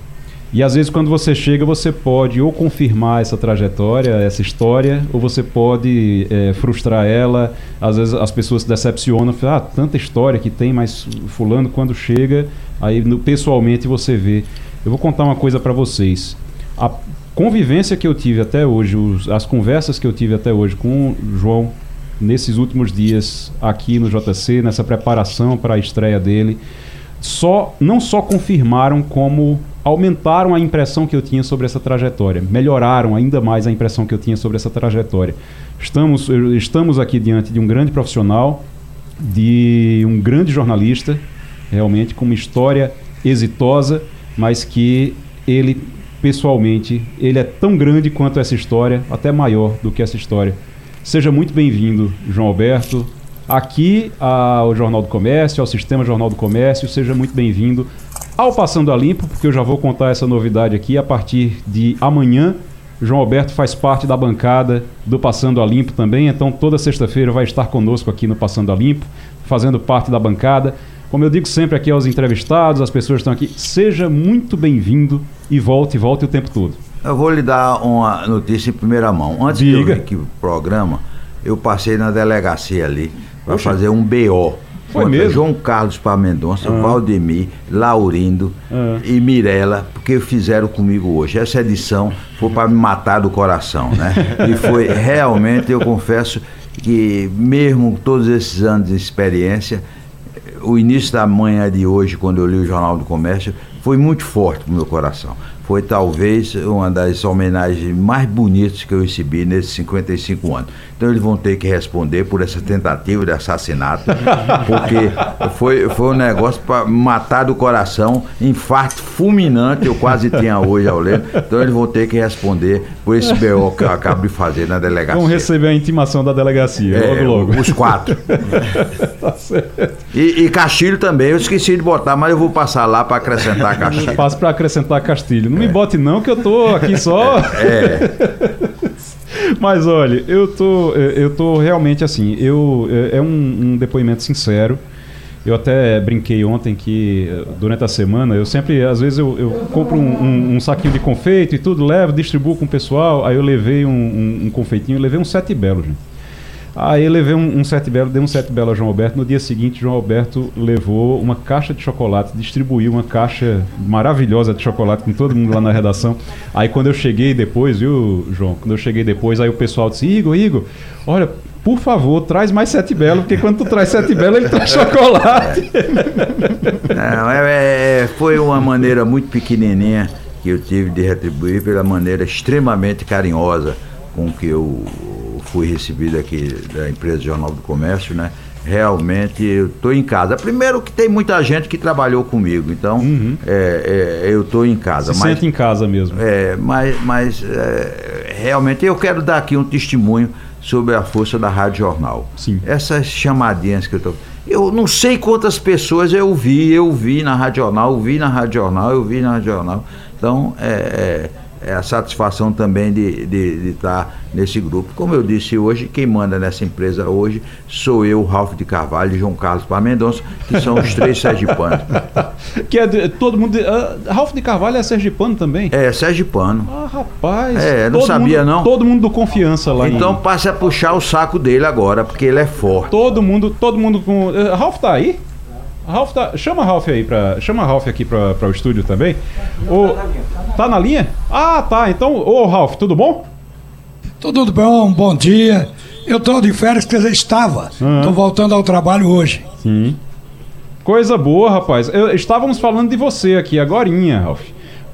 E às vezes quando você chega, você pode ou confirmar essa trajetória, essa história, ou você pode é, frustrar ela. Às vezes as pessoas se decepcionam, falam, ah, tanta história que tem, mas fulano quando chega, aí no, pessoalmente você vê. Eu vou contar uma coisa para vocês. A convivência que eu tive até hoje, os, as conversas que eu tive até hoje com o João nesses últimos dias aqui no JC, nessa preparação para a estreia dele, só não só confirmaram como aumentaram a impressão que eu tinha sobre essa trajetória, melhoraram ainda mais a impressão que eu tinha sobre essa trajetória. Estamos, estamos aqui diante de um grande profissional, de um grande jornalista, realmente com uma história exitosa, mas que ele pessoalmente, ele é tão grande quanto essa história, até maior do que essa história. Seja muito bem-vindo, João Alberto, aqui ao Jornal do Comércio, ao Sistema Jornal do Comércio. Seja muito bem-vindo ao Passando a Limpo, porque eu já vou contar essa novidade aqui a partir de amanhã. João Alberto faz parte da bancada do Passando a Limpo também, então toda sexta-feira vai estar conosco aqui no Passando a Limpo, fazendo parte da bancada. Como eu digo sempre aqui aos entrevistados, as pessoas que estão aqui, seja muito bem-vindo e volte, volte o tempo todo. Eu vou lhe dar uma notícia em primeira mão. Antes Diga. de aqui pro programa, eu passei na delegacia ali para fazer um BO. Foi mesmo? João Carlos para Mendonça, ah. Valdemir, Laurindo ah. e Mirella, porque fizeram comigo hoje. Essa edição foi para me matar do coração, né? e foi realmente, eu confesso que mesmo todos esses anos de experiência, o início da manhã de hoje, quando eu li o Jornal do Comércio, foi muito forte para o meu coração foi talvez uma das homenagens mais bonitas que eu recebi nesses 55 anos. Então eles vão ter que responder por essa tentativa de assassinato, porque foi, foi um negócio para matar do coração, infarto fulminante, eu quase tinha hoje ao ler. Então eles vão ter que responder por esse BO que eu acabo de fazer na delegacia. Vão receber a intimação da delegacia, é, logo logo. Os quatro. tá certo. E, e Castilho também, eu esqueci de botar, mas eu vou passar lá para acrescentar Castilho. Passo para acrescentar Castilho. Não me bote não, que eu tô aqui só. É. Mas olha, eu tô, eu tô realmente assim. Eu é, é um, um depoimento sincero. Eu até brinquei ontem que durante a semana eu sempre, às vezes eu, eu compro um, um, um, saquinho de confeito e tudo, levo, distribuo com o pessoal. Aí eu levei um, um confeitinho, levei um sete belo, gente. Aí levei um, um sete belo, dei um sete belo a João Alberto. No dia seguinte, João Alberto levou uma caixa de chocolate, distribuiu uma caixa maravilhosa de chocolate com todo mundo lá na redação. Aí quando eu cheguei depois, viu, João? Quando eu cheguei depois, aí o pessoal disse: Igor, Igor, olha, por favor, traz mais sete belo, porque quando tu traz sete belo, ele traz chocolate. Não, é, é, foi uma maneira muito pequenininha que eu tive de retribuir pela maneira extremamente carinhosa com que eu fui recebido aqui da empresa Jornal do Comércio, né? Realmente eu estou em casa. Primeiro que tem muita gente que trabalhou comigo, então uhum. é, é, eu estou em casa. Se mas, sente em casa mesmo. É, mas, mas é, realmente eu quero dar aqui um testemunho sobre a força da Rádio Jornal. Sim. Essas chamadinhas que eu tô. Eu não sei quantas pessoas eu vi, eu vi na Rádio Jornal, eu vi na Rádio Jornal, eu vi na Rádio Jornal. Então, é, é, é a satisfação também de, de, de estar nesse grupo. Como eu disse hoje, quem manda nessa empresa hoje sou eu, Ralph de Carvalho e João Carlos Mendonça, que são os três sergipanos. que é de, todo mundo. Uh, Ralph de Carvalho é sergipano também? É, sergipano. Ah, rapaz. É, não sabia mundo, não. Todo mundo do confiança lá. Então em... passe a puxar o saco dele agora, porque ele é forte. Todo mundo, todo mundo com. Uh, Ralph tá aí? Ralph tá. Chama Ralph aí pra. Chama Ralph aqui pra o estúdio também. O, tá na linha? Ah, tá. Então, ô Ralph, tudo bom? Tudo bom, bom dia. Eu tô de férias, quer dizer, estava. Tô voltando ao trabalho hoje. Sim. Coisa boa, rapaz. Eu, estávamos falando de você aqui, agorinha, Ralph.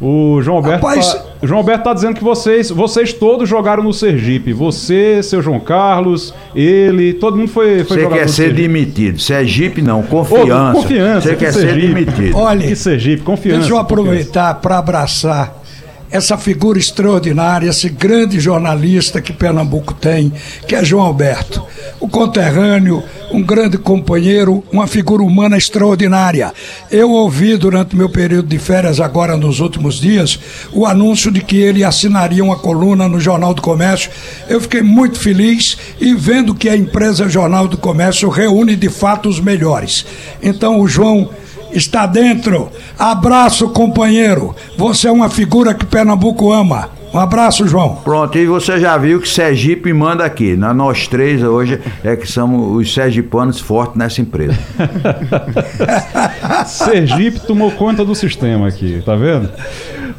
O João Alberto, Rapaz... tá, João Alberto tá dizendo que vocês, vocês todos jogaram no Sergipe. Você, seu João Carlos, ele, todo mundo foi, foi Você quer ser Sergipe. demitido. Sergipe não, confiança. Ô, confiança. Você quer Sergipe. ser demitido. Olha, que Sergipe, confiança. Deixa eu aproveitar para abraçar essa figura extraordinária, esse grande jornalista que Pernambuco tem, que é João Alberto. O conterrâneo, um grande companheiro, uma figura humana extraordinária. Eu ouvi durante meu período de férias, agora nos últimos dias, o anúncio de que ele assinaria uma coluna no Jornal do Comércio. Eu fiquei muito feliz e vendo que a empresa Jornal do Comércio reúne de fato os melhores. Então, o João está dentro. Abraço, companheiro. Você é uma figura que Pernambuco ama. Um abraço, João. Pronto, e você já viu que Sergipe manda aqui. Na, nós três hoje é que somos os sergipanos fortes nessa empresa. Sergipe tomou conta do sistema aqui, tá vendo?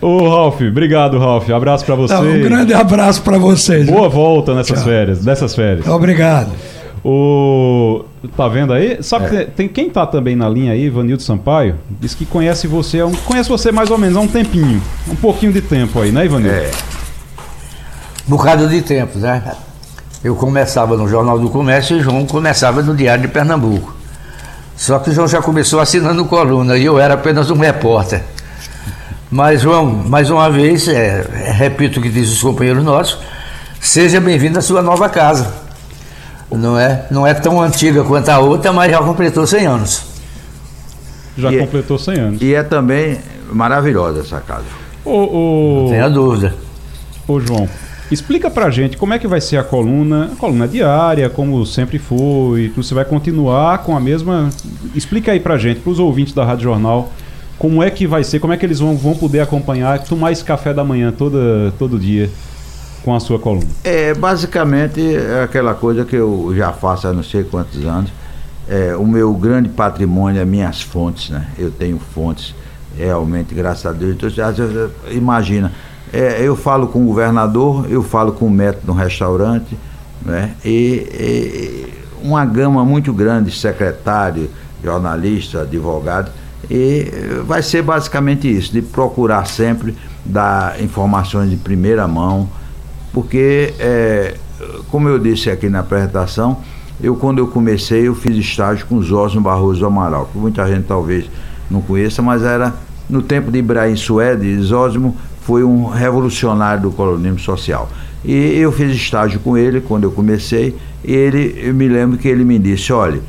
Ô, Ralf, obrigado, Ralf. Abraço para você. um grande abraço para vocês. Boa volta nessas Tchau. férias, dessas férias. Obrigado. O tá vendo aí? Sabe é. que tem quem tá também na linha aí, Vanildo Sampaio, diz que conhece você, um, conhece você mais ou menos há um tempinho, um pouquinho de tempo aí, né, Ivanildo? É. Bocado de tempo, né? Eu começava no Jornal do Comércio e João começava no Diário de Pernambuco. Só que o João já começou assinando coluna e eu era apenas um repórter. Mas, João, mais uma vez, é, é, repito o que dizem os companheiros nossos, seja bem-vindo à sua nova casa. Não é, não é tão antiga quanto a outra, mas já completou 100 anos. Já e é- completou 100 anos. E é também maravilhosa essa casa. O, o... Não dúvida. Ô João, explica pra gente como é que vai ser a coluna, a coluna diária, como sempre foi, você vai continuar com a mesma... Explica aí pra gente, pros ouvintes da Rádio Jornal, como é que vai ser, como é que eles vão, vão poder acompanhar, tomar esse café da manhã toda, todo dia com a sua coluna? É, basicamente é aquela coisa que eu já faço há não sei quantos anos. É, o meu grande patrimônio é minhas fontes, né? Eu tenho fontes, realmente, graças a Deus. Então, imagina, é, eu falo com o governador, eu falo com o método no restaurante, né? E, e uma gama muito grande de secretário, jornalista, advogado. E vai ser basicamente isso, de procurar sempre dar informações de primeira mão, porque, é, como eu disse aqui na apresentação, eu quando eu comecei eu fiz estágio com Zósimo Barroso Amaral, que muita gente talvez não conheça, mas era no tempo de Ibrahim Suede, Zósimo foi um revolucionário do colonismo social. E eu fiz estágio com ele quando eu comecei, e ele, eu me lembro que ele me disse, olha,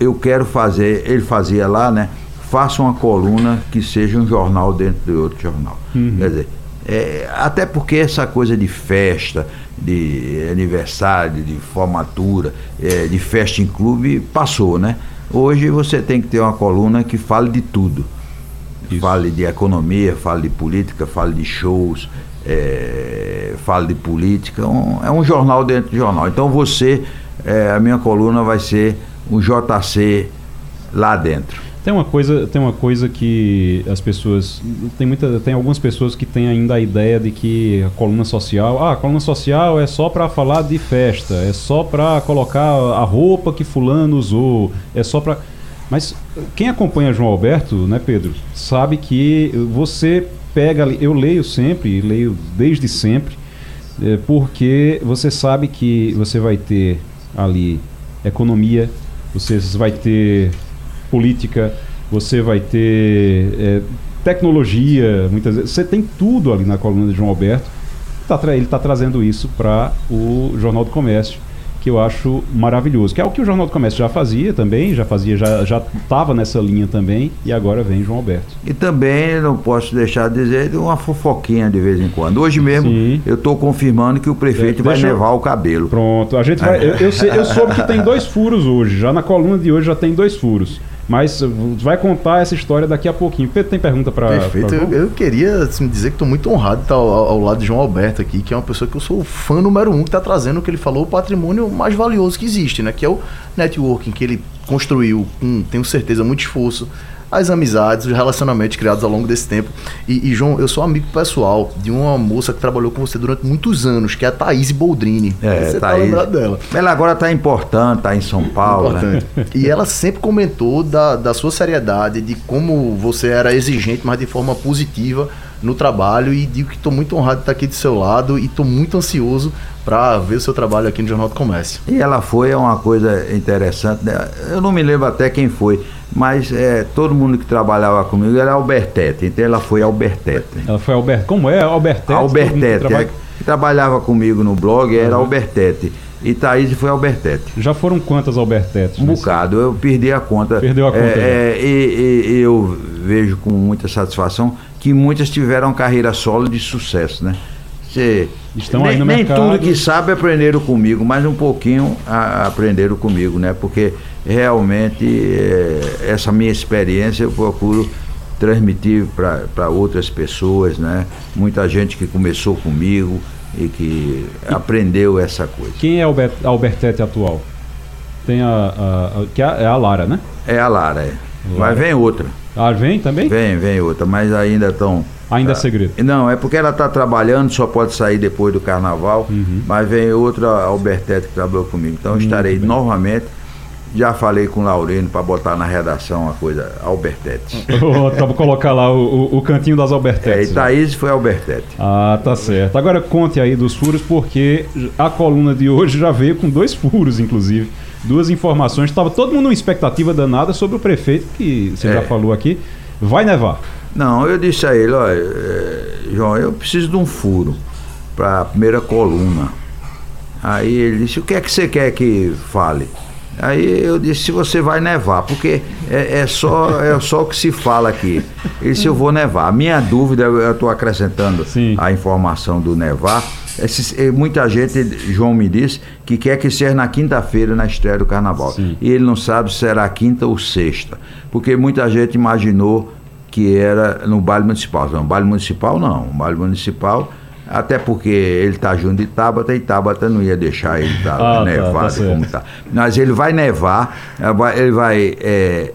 eu quero fazer, ele fazia lá, né? Faça uma coluna que seja um jornal dentro de outro jornal. Uhum. Quer dizer, é, até porque essa coisa de festa, de aniversário, de formatura, é, de festa em clube, passou, né? Hoje você tem que ter uma coluna que fale de tudo. Isso. Fale de economia, fale de política, fale de shows, é, fale de política. Um, é um jornal dentro de jornal. Então você, é, a minha coluna vai ser um JC lá dentro. Tem uma coisa, tem uma coisa que as pessoas tem muita, tem algumas pessoas que têm ainda a ideia de que a coluna social, ah, a coluna social é só para falar de festa, é só para colocar a roupa que fulano usou, é só para Mas quem acompanha João Alberto, né, Pedro, sabe que você pega ali, eu leio sempre, leio desde sempre, é, porque você sabe que você vai ter ali economia, você vai ter política, você vai ter é, tecnologia, muitas vezes. Você tem tudo ali na coluna de João Alberto tá, ele está trazendo isso para o Jornal do Comércio que eu acho maravilhoso, que é o que o Jornal do Comércio já fazia também, já fazia, já já estava nessa linha também, e agora vem João Alberto. E também não posso deixar de dizer uma fofoquinha de vez em quando. Hoje mesmo Sim. eu estou confirmando que o prefeito é, vai levar o cabelo. Pronto, a gente vai. eu, eu, sei, eu soube que tem dois furos hoje, já na coluna de hoje já tem dois furos. Mas vai contar essa história daqui a pouquinho. Pedro tem pergunta para. Perfeito. Pra... Eu, eu, queria assim, dizer que estou muito honrado de estar ao, ao, lado de João Alberto aqui, que é uma pessoa que eu sou fã número um, que está trazendo o que ele falou, o patrimônio mais valioso que existe, né? Que é o networking que ele construiu com, tenho certeza, muito esforço as amizades, os relacionamentos criados ao longo desse tempo. E, e, João, eu sou amigo pessoal de uma moça que trabalhou com você durante muitos anos, que é a Thaís Boldrini. É, você tá Thaís. tá lembrado dela. Ela agora está importante, está em São Paulo. Né? E ela sempre comentou da, da sua seriedade, de como você era exigente, mas de forma positiva no trabalho e digo que estou muito honrado de estar aqui do seu lado e estou muito ansioso para ver o seu trabalho aqui no Jornal do Comércio. E ela foi uma coisa interessante, né? eu não me lembro até quem foi, mas é, todo mundo que trabalhava comigo era Albertete, então ela foi Albertete. Ela foi Albert, como é Albertete? Albertete, que, é, que trabalhava comigo no blog era uhum. Albertete. E Thaís foi Albertete. Já foram quantas Albertetes? Um bocado, eu perdi a conta. Perdeu a conta. É, é, e, e, eu vejo com muita satisfação que muitas tiveram carreira solo de sucesso, né? Você, Estão nem, aí no nem mercado. tudo que sabe aprenderam comigo, mas um pouquinho a, aprenderam comigo, né? Porque realmente é, essa minha experiência eu procuro transmitir para outras pessoas, né? Muita gente que começou comigo e que e aprendeu essa coisa. Quem é o Albertete atual? Tem a, a, a, que é a Lara, né? É a Lara, é. Lara. Mas vem outra. Ah, vem também? Vem, vem outra, mas ainda estão. Ainda é tá. segredo? Não, é porque ela está trabalhando, só pode sair depois do carnaval, uhum. mas vem outra Albertete que trabalhou comigo. Então estarei novamente. Já falei com o Laurino para botar na redação a coisa Albertete. Para colocar lá o, o, o, cantinho das Albertetes. É, Thaís foi Albertete. Ah, tá certo. Agora conte aí dos furos, porque a coluna de hoje já veio com dois furos, inclusive duas informações. Estava todo mundo numa expectativa danada sobre o prefeito, que você é. já falou aqui. Vai nevar? Não, eu disse a ele, olha, é, João, eu preciso de um furo para a primeira coluna. Aí ele disse, o que é que você quer que fale? Aí eu disse, se você vai nevar, porque é, é, só, é só o que se fala aqui. Ele disse, eu vou nevar. A minha dúvida, eu estou acrescentando Sim. a informação do nevar, esse, muita gente, João me disse, que quer que seja na quinta-feira na estreia do carnaval. Sim. E ele não sabe se será quinta ou sexta. Porque muita gente imaginou que era no baile municipal. Não, baile municipal não. O baile municipal, até porque ele está junto de Tabata e Tabata não ia deixar ele estar tá ah, nevado tá, tá como está. Mas ele vai nevar, ele vai é,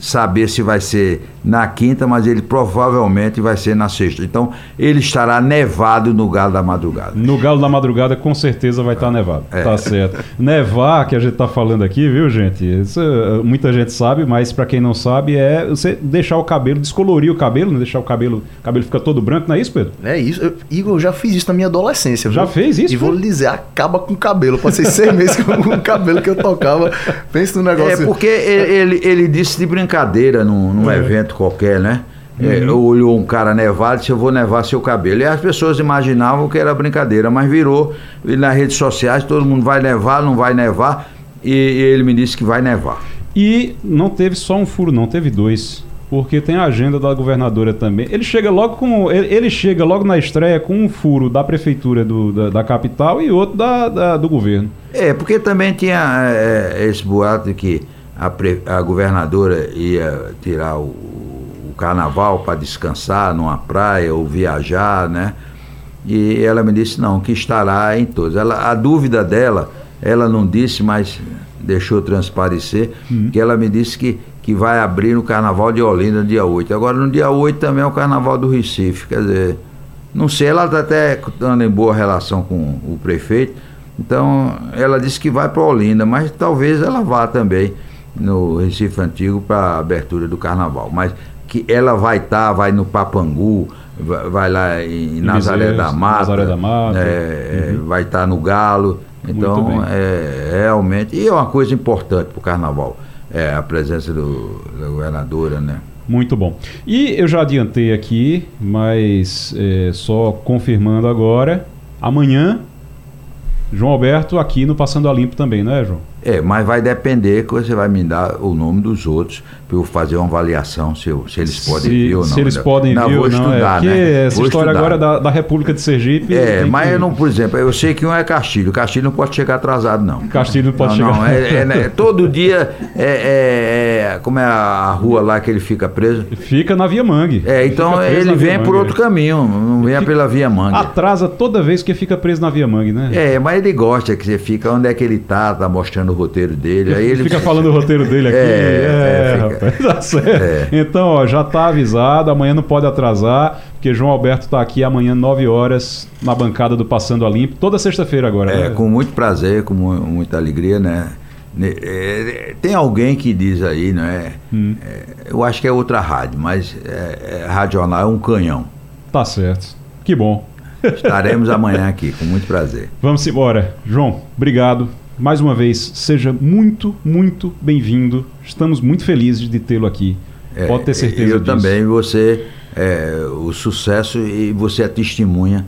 saber se vai ser na quinta, mas ele provavelmente vai ser na sexta. Então, ele estará nevado no Galo da Madrugada. No Galo da Madrugada, com certeza vai estar nevado. É. Tá certo. Nevar, que a gente está falando aqui, viu, gente? Isso, eh, muita gente sabe, mas para quem não sabe, é você deixar o cabelo, descolorir o cabelo, né? deixar o cabelo, o cabelo fica todo branco, não é isso, Pedro? É isso. Eu, Igor, eu já fiz isso na minha adolescência. Já viu? fez isso? E vou lhe dizer, acaba com o cabelo. Passei seis meses com o cabelo que eu tocava. Pensa no negócio. É porque ele, ele, ele disse de brincadeira num, num é. evento qualquer, né? É, uhum. olhou um cara nevado e disse, eu vou nevar seu cabelo. E as pessoas imaginavam que era brincadeira, mas virou, e nas redes sociais todo mundo vai nevar, não vai nevar, e, e ele me disse que vai nevar. E não teve só um furo, não, teve dois porque tem a agenda da governadora também. Ele chega logo com ele, ele chega logo na estreia com um furo da prefeitura do, da, da, capital e outro da, da, do governo. É, porque também tinha é, esse boato de que a, pre, a governadora ia tirar o, o carnaval para descansar numa praia ou viajar, né? E ela me disse não, que estará em todos. Ela, a dúvida dela, ela não disse, mas deixou transparecer, uhum. que ela me disse que, que vai abrir no Carnaval de Olinda dia 8. Agora no dia 8 também é o Carnaval do Recife, quer dizer, não sei, ela está até estando em boa relação com o prefeito, então ela disse que vai para Olinda, mas talvez ela vá também no Recife Antigo para a abertura do carnaval. Mas que ela vai estar, tá, vai no Papangu, vai, vai lá em, Nazaré da Mata, Nazaré da Mata. É, uhum. vai estar tá no Galo. Então, é, é, realmente. E é uma coisa importante para o carnaval. É a presença do, da governadora, né? Muito bom. E eu já adiantei aqui, mas é, só confirmando agora, Amanhã, João Alberto aqui no Passando a Limpo também, né, João? É, mas vai depender que você vai me dar o nome dos outros para eu fazer uma avaliação se, eu, se eles podem se, vir ou não. Se eles né? podem não, vir vou ou não. Estudar, é, né? essa vou história estudar. agora da, da República de Sergipe. É, mas que... eu não, por exemplo, eu sei que um é Castilho. Castilho não pode chegar atrasado, não. Castilho não pode não, chegar. Não, é, é, né, todo dia é, é, é, Como é a rua lá que ele fica preso? Fica na Via Mangue. É, então ele vem por outro caminho, não vem pela Via Mangue. Atrasa toda vez que fica preso na Via Mangue, né? É, mas ele gosta que você fica onde é que ele tá, tá mostrando o roteiro dele. Aí ele fica falando o roteiro dele aqui. É, é, é rapaz, tá certo. É. Então, ó, já tá avisado, amanhã não pode atrasar, porque João Alberto tá aqui amanhã, 9 horas, na bancada do Passando a Limpo, toda sexta-feira agora. É, né? com muito prazer, com mu- muita alegria, né? É, tem alguém que diz aí, não é? Hum. É, eu acho que é outra rádio, mas é, é, Radional é um canhão. Tá certo. Que bom. Estaremos amanhã aqui, com muito prazer. Vamos embora. João, obrigado. Mais uma vez, seja muito, muito bem-vindo. Estamos muito felizes de tê-lo aqui. É, Pode ter certeza Eu disso. também, você, é, o sucesso e você é testemunha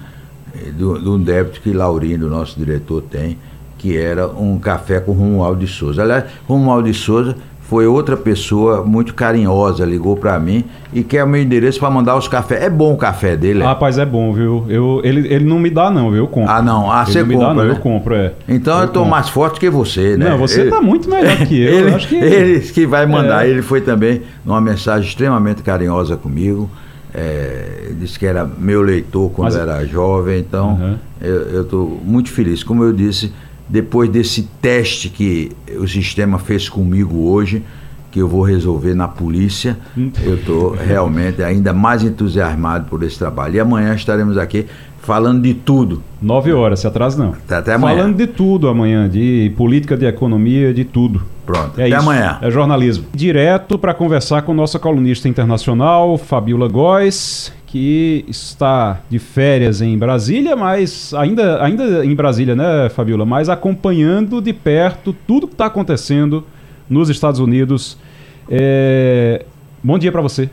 é, do, do débito que Laurindo, nosso diretor, tem, que era um café com Romualdo de Souza. Aliás, Romualdo de Souza foi outra pessoa muito carinhosa, ligou para mim e quer o meu endereço para mandar os cafés. É bom o café dele? é? Rapaz, é bom, viu? Eu, ele, ele não me dá, não, viu? Eu compro. Ah, não. Ah, ele você não me dá, compra, não. né? Eu compro, é. Então eu, tô compro. mais forte que você, né? Não, você Ele- tá muito melhor que eu. ele, eu acho que... ele que vai mandar. É. Ele foi também numa mensagem extremamente carinhosa comigo. É, disse que era meu leitor quando Mas- era jovem. Então, Uhum. eu estou muito feliz. Como eu disse, depois desse teste que o sistema fez comigo hoje, que eu vou resolver na polícia, eu estou realmente ainda mais entusiasmado por esse trabalho. E amanhã estaremos aqui falando de tudo. Nove horas, se atrasa não. Até- até amanhã. Falando de tudo amanhã, de política, de economia, de tudo. Pronto. É até isso. amanhã. É jornalismo. Direto para conversar com nossa colunista internacional, Fabiola Góes, que está de férias em Brasília, mas ainda, ainda em Brasília, né, Fabiola? Mas acompanhando de perto tudo que está acontecendo nos Estados Unidos. É, Bom dia para você.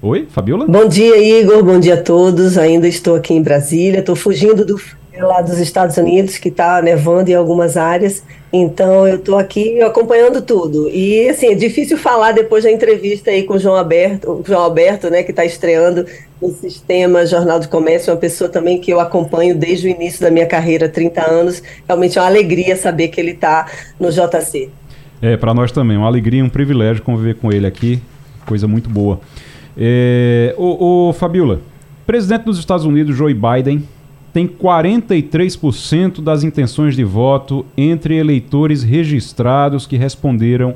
Oi, Fabiola? Bom dia, Igor. Bom dia a todos. Ainda estou aqui em Brasília. Estou fugindo do lá dos Estados Unidos, que está nevando em algumas áreas. Então, eu estou aqui acompanhando tudo. E, assim, é difícil falar depois da entrevista aí com o João Alberto, o João Alberto, né, que está estreando no Sistema Jornal do Comércio, uma pessoa também que eu acompanho desde o início da minha carreira, 30 anos. Realmente é uma alegria saber que ele está no JC. É, para nós também, uma alegria, um privilégio conviver com ele aqui, coisa muito boa. É, o, Fabiola, presidente dos Estados Unidos, Joe Biden, tem 43% das intenções de voto entre eleitores registrados que responderam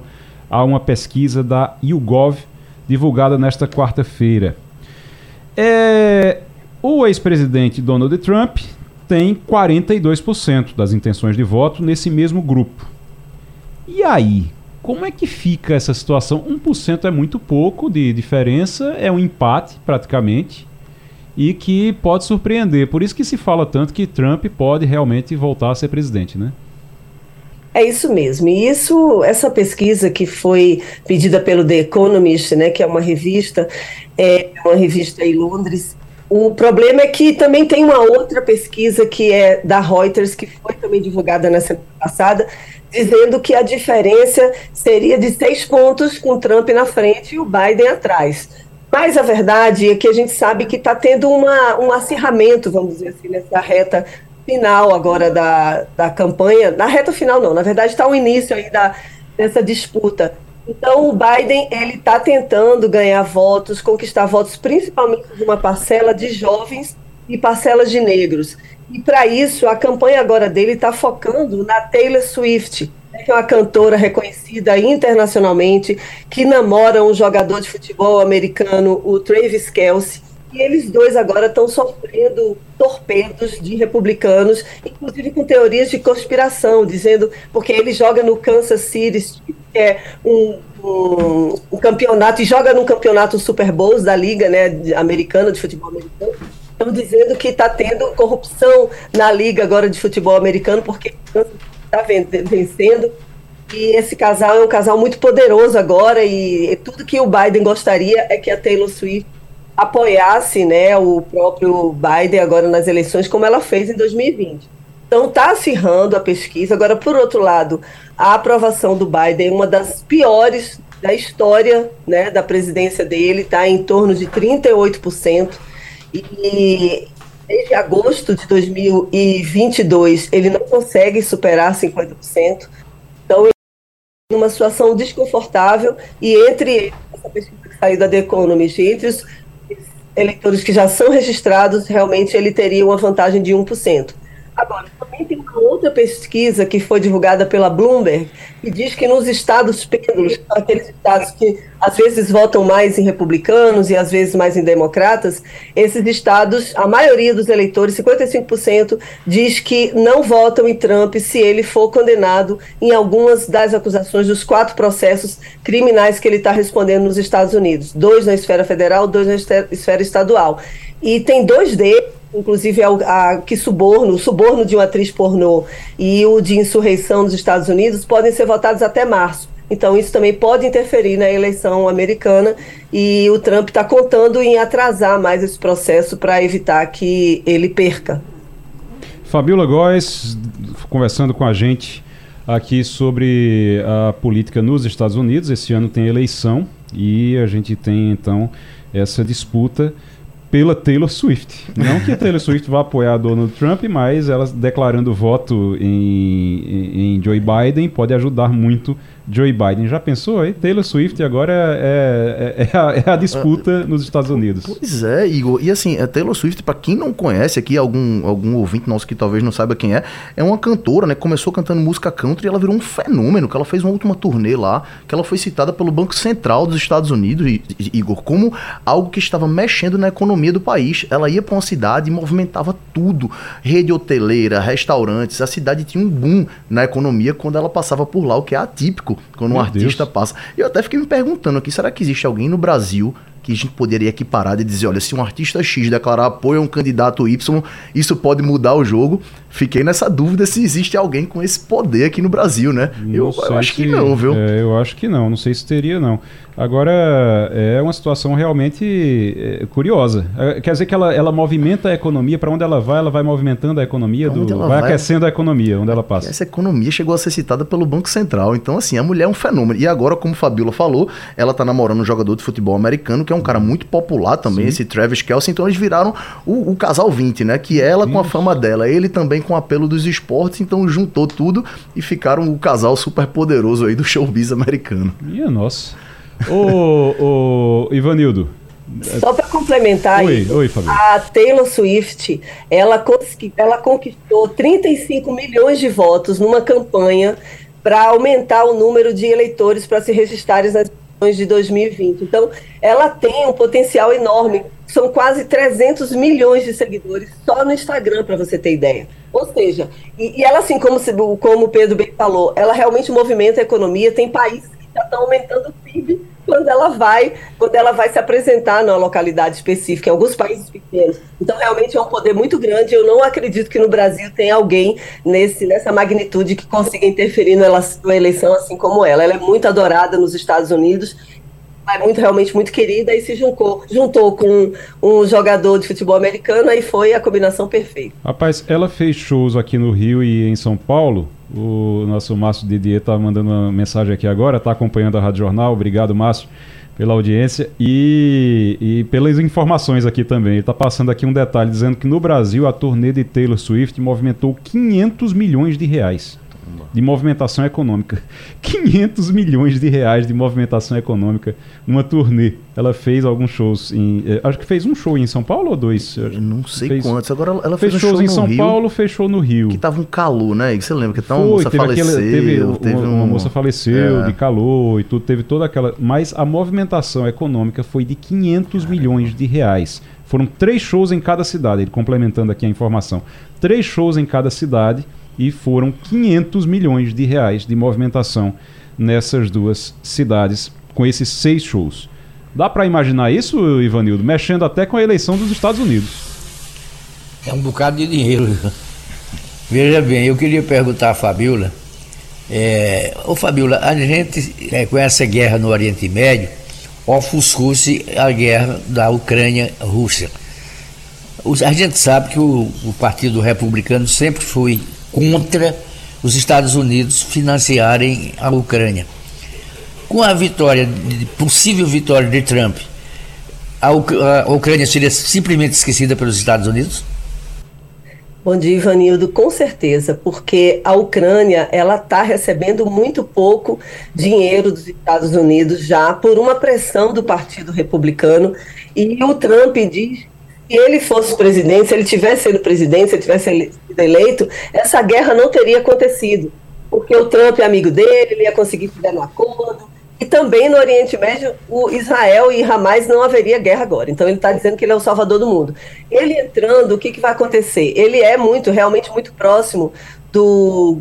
a uma pesquisa da YouGov, divulgada nesta quarta-feira. É, o ex-presidente Donald Trump tem 42% das intenções de voto nesse mesmo grupo. E aí, como é que fica essa situação? 1% é muito pouco de diferença, é um empate praticamente, e que pode surpreender. Por isso que se fala tanto que Trump pode realmente voltar a ser presidente, né? É isso mesmo. E isso, essa pesquisa que foi pedida pelo The Economist, né, que é uma revista, é uma revista em Londres. O problema é que também tem uma outra pesquisa que é da Reuters, que foi também divulgada na semana passada, dizendo que a diferença seria de seis pontos com Trump na frente e o Biden atrás. Mas a verdade é que a gente sabe que está tendo uma, um acirramento, vamos dizer assim, nessa reta final agora da, da campanha. Na reta final não, na verdade está o início aí da, dessa disputa. Então o Biden ele está tentando ganhar votos, conquistar votos, principalmente de uma parcela de jovens e parcelas de negros. E para isso a campanha agora dele está focando na Taylor Swift, né, que é uma cantora reconhecida internacionalmente, que namora um jogador de futebol americano, o Travis Kelce. E eles dois agora estão sofrendo torpedos de republicanos, inclusive com teorias de conspiração, dizendo porque ele joga no Kansas City, que é um, um, um campeonato, e joga no campeonato Super Bowls da liga né, americana de futebol americano. Estão dizendo que está tendo corrupção na liga agora de futebol americano, porque está vencendo. E esse casal é um casal muito poderoso agora, e tudo que o Biden gostaria é que a Taylor Swift apoiasse né, o próprio Biden agora nas eleições, como ela fez em 2020. Então está acirrando a pesquisa. Agora, por outro lado, a aprovação do Biden é uma das piores da história né, da presidência dele, está em torno de 38%. E desde agosto de 2022 ele não consegue superar 50%. Então, ele está numa situação desconfortável e entre essa pesquisa que saiu da The Economist, entre os eleitores que já são registrados, realmente ele teria uma vantagem de 1%. Agora, também tem uma outra pesquisa que foi divulgada pela Bloomberg, que diz que nos estados pêndulos, aqueles estados que às vezes votam mais em republicanos e às vezes mais em democratas, esses estados, a maioria dos eleitores, 55%, diz que não votam em Trump se ele for condenado em algumas das acusações dos quatro processos criminais que ele está respondendo nos Estados Unidos: dois na esfera federal, dois na esfera estadual. E tem dois deles inclusive a, a, que suborno, o suborno de uma atriz pornô e o de insurreição nos Estados Unidos podem ser votados até março. Então isso também pode interferir na eleição americana e o Trump está contando em atrasar mais esse processo para evitar que ele perca. Fabiola Góes conversando com a gente aqui sobre a política nos Estados Unidos. Esse ano tem eleição e a gente tem então essa disputa pela Taylor Swift. Não que a Taylor Swift vá apoiar Donald Trump, mas ela declarando voto em, em, Joe Biden pode ajudar muito Joe Biden. Já pensou aí? Taylor Swift agora é, é, é, a, é a, disputa nos Estados Unidos. Pois é, Igor. E assim, a Taylor Swift, para quem não conhece aqui, algum, algum ouvinte nosso que talvez não saiba quem é, é uma cantora, né? Começou cantando música country e ela virou um fenômeno, que ela fez uma última turnê lá, que ela foi citada pelo Banco Central dos Estados Unidos, Igor, como algo que estava mexendo na economia do país. Ela ia para uma cidade e movimentava tudo. Rede hoteleira, restaurantes, a cidade tinha um boom na economia quando ela passava por lá, o que é atípico quando Meu um artista Deus. passa. E eu até fiquei me perguntando aqui, será que existe alguém no Brasil que a gente poderia equiparar e dizer, olha, se um artista X declarar apoio a um candidato Y, isso pode mudar o jogo. Fiquei nessa dúvida se existe alguém com esse poder aqui no Brasil, né? Eu, eu, acho que, que não, viu? É, eu acho que não, não sei se teria não. Agora, é uma situação realmente é, curiosa. É, quer dizer que ela, ela movimenta a economia, para onde ela vai, ela vai movimentando a economia, do, vai, vai, aquecendo a economia, onde ela passa. Essa economia chegou a ser citada pelo Banco Central. Então, assim, a mulher é um fenômeno. E agora, como Fabiola falou, ela tá namorando um jogador de futebol americano, que é um cara muito popular também, Sim. esse Travis Kelce. Então, eles viraram o, o casal 20, né? Que ela Isso. com a fama dela, ele também com o apelo dos esportes. Então, juntou tudo e ficaram o casal super poderoso aí do showbiz americano. Minha nossa. ô, ô, Ivanildo. Só para complementar, oi, oi, a Taylor Swift, ela, ela conquistou 35 milhões de votos numa campanha para aumentar o número de eleitores para se registrarem nas de 2020. Então, ela tem um potencial enorme. São quase 300 milhões de seguidores só no Instagram, para você ter ideia. Ou seja, e, e ela, assim como, como o Pedro bem falou, ela realmente movimenta a economia. Tem países já estão aumentando o PIB quando ela vai, quando ela vai se apresentar numa localidade específica, em alguns países pequenos. Então, realmente é um poder muito grande. Eu não acredito que no Brasil tem alguém nesse, nessa magnitude que consiga interferir na eleição assim como ela. Ela é muito adorada nos Estados Unidos muito realmente muito querida e se juntou, juntou com um jogador de futebol americano e foi a combinação perfeita. Rapaz, ela fez shows aqui no Rio e em São Paulo o nosso Márcio Didier está mandando uma mensagem aqui agora, está acompanhando a Rádio Jornal. Obrigado, Márcio, pela audiência e, e pelas informações aqui também. Ele está passando aqui um detalhe dizendo que no Brasil a turnê de Taylor Swift movimentou 500 milhões de reais de movimentação econômica. 500 milhões de reais de movimentação econômica numa turnê. Ela fez alguns shows em. Eh, acho que fez um show em São Paulo ou dois? Eu não sei fez, quantos. Agora ela fez, fez um shows show em São Rio, Paulo, fechou no Rio. Que tava um calor, né? Você lembra que tão, uma moça teve faleceu. Aquele, teve, teve uma, um... uma, moça faleceu é. de calor e tudo, teve toda aquela. Mas a movimentação econômica foi de 500 milhões de reais. Foram três shows em cada cidade, ele complementando aqui a informação. Três shows em cada cidade e foram 500 milhões de reais de movimentação nessas duas cidades com esses seis shows. Dá para imaginar isso, Ivanildo, mexendo até com a eleição dos Estados Unidos? É um bocado de dinheiro. Veja bem, eu queria perguntar a Fabiola. É, ô Fabiola, a gente é, com essa guerra no Oriente Médio, ofuscou-se a guerra da Ucrânia-Rússia. A gente sabe que o, o Partido Republicano sempre foi contra os Estados Unidos financiarem a Ucrânia. Com a vitória, possível vitória de Trump, a, a Ucrânia seria simplesmente esquecida pelos Estados Unidos? Bom dia, Ivanildo. Com certeza, porque a Ucrânia ela está recebendo muito pouco dinheiro dos Estados Unidos já por uma pressão do Partido Republicano e o Trump diz se ele fosse presidente, se ele tivesse sido presidente, se ele tivesse sido eleito, essa guerra não teria acontecido, porque o Trump é amigo dele, ele ia conseguir fazer um acordo, e também no Oriente Médio, o Israel e Hamas não haveria guerra agora. Então ele está dizendo que ele é o salvador do mundo. Ele entrando, o que, que vai acontecer? Ele é muito, realmente muito próximo do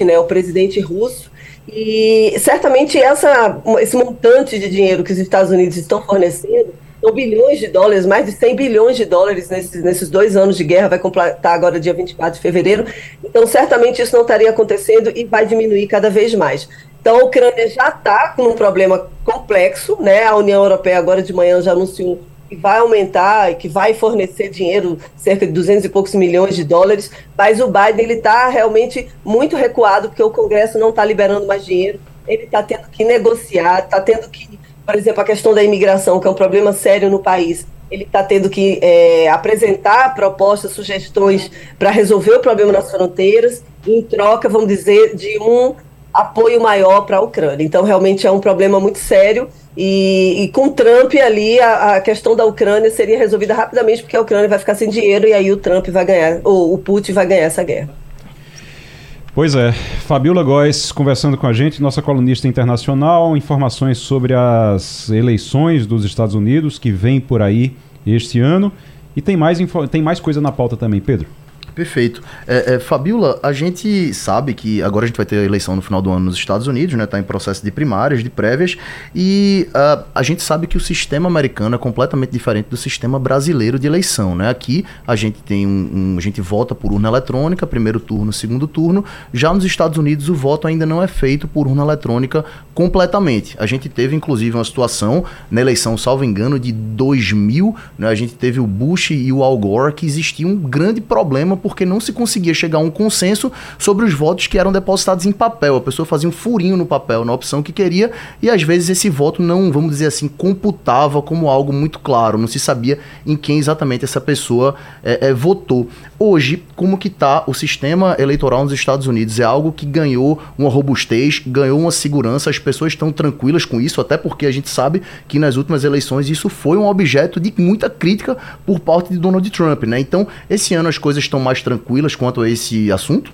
né, o presidente russo. E certamente essa, esse montante de dinheiro que os Estados Unidos estão fornecendo são bilhões de dólares, mais de 100 bilhões de dólares nesses, nesses dois anos de guerra, vai completar agora dia 24 de fevereiro. Então, certamente isso não estaria acontecendo e vai diminuir cada vez mais. Então, a Ucrânia já está com um problema complexo, né? A União Europeia agora de manhã já anunciou que vai aumentar e que vai fornecer dinheiro, cerca de 200 e poucos milhões de dólares, mas o Biden ele está realmente muito recuado porque o Congresso não está liberando mais dinheiro, ele está tendo que negociar, está tendo que, por exemplo, a questão da imigração, que é um problema sério no país, ele está tendo que é, apresentar propostas, sugestões para resolver o problema nas fronteiras, em troca, vamos dizer, de um apoio maior para a Ucrânia. Então, realmente é um problema muito sério. E, e com Trump ali, a, a, questão da Ucrânia seria resolvida rapidamente, porque a Ucrânia vai ficar sem dinheiro e aí o Trump vai ganhar, ou o Putin vai ganhar essa guerra. Pois é, Fabiola Góes conversando com a gente, nossa colunista internacional, informações sobre as eleições dos Estados Unidos que vem por aí este ano. E tem mais, tem mais coisa na pauta também, Pedro. Perfeito. É, é, Fabiola, a gente sabe que agora a gente vai ter a eleição no final do ano nos Estados Unidos, né? Está em processo de primárias, de prévias, e uh, a gente sabe que o sistema americano é completamente diferente do sistema brasileiro de eleição, né? Aqui a gente tem um, um, a gente vota por urna eletrônica, primeiro turno, segundo turno. Já nos Estados Unidos o voto ainda não é feito por urna eletrônica completamente. A gente teve inclusive uma situação na eleição, salvo engano, de 2000, né? A gente teve o Bush e o Al Gore que existia um grande problema porque não se conseguia chegar a um consenso sobre os votos que eram depositados em papel. A pessoa fazia um furinho no papel na opção que queria e às vezes esse voto não, vamos dizer assim, computava como algo muito claro, não se sabia em quem exatamente essa pessoa é, é, votou. Hoje, como que está o sistema eleitoral nos Estados Unidos? É algo que ganhou uma robustez, ganhou uma segurança, as pessoas estão tranquilas com isso, até porque a gente sabe que nas últimas eleições isso foi um objeto de muita crítica por parte de Donald Trump, né? Então, esse ano as coisas estão mais tranquilas quanto a esse assunto?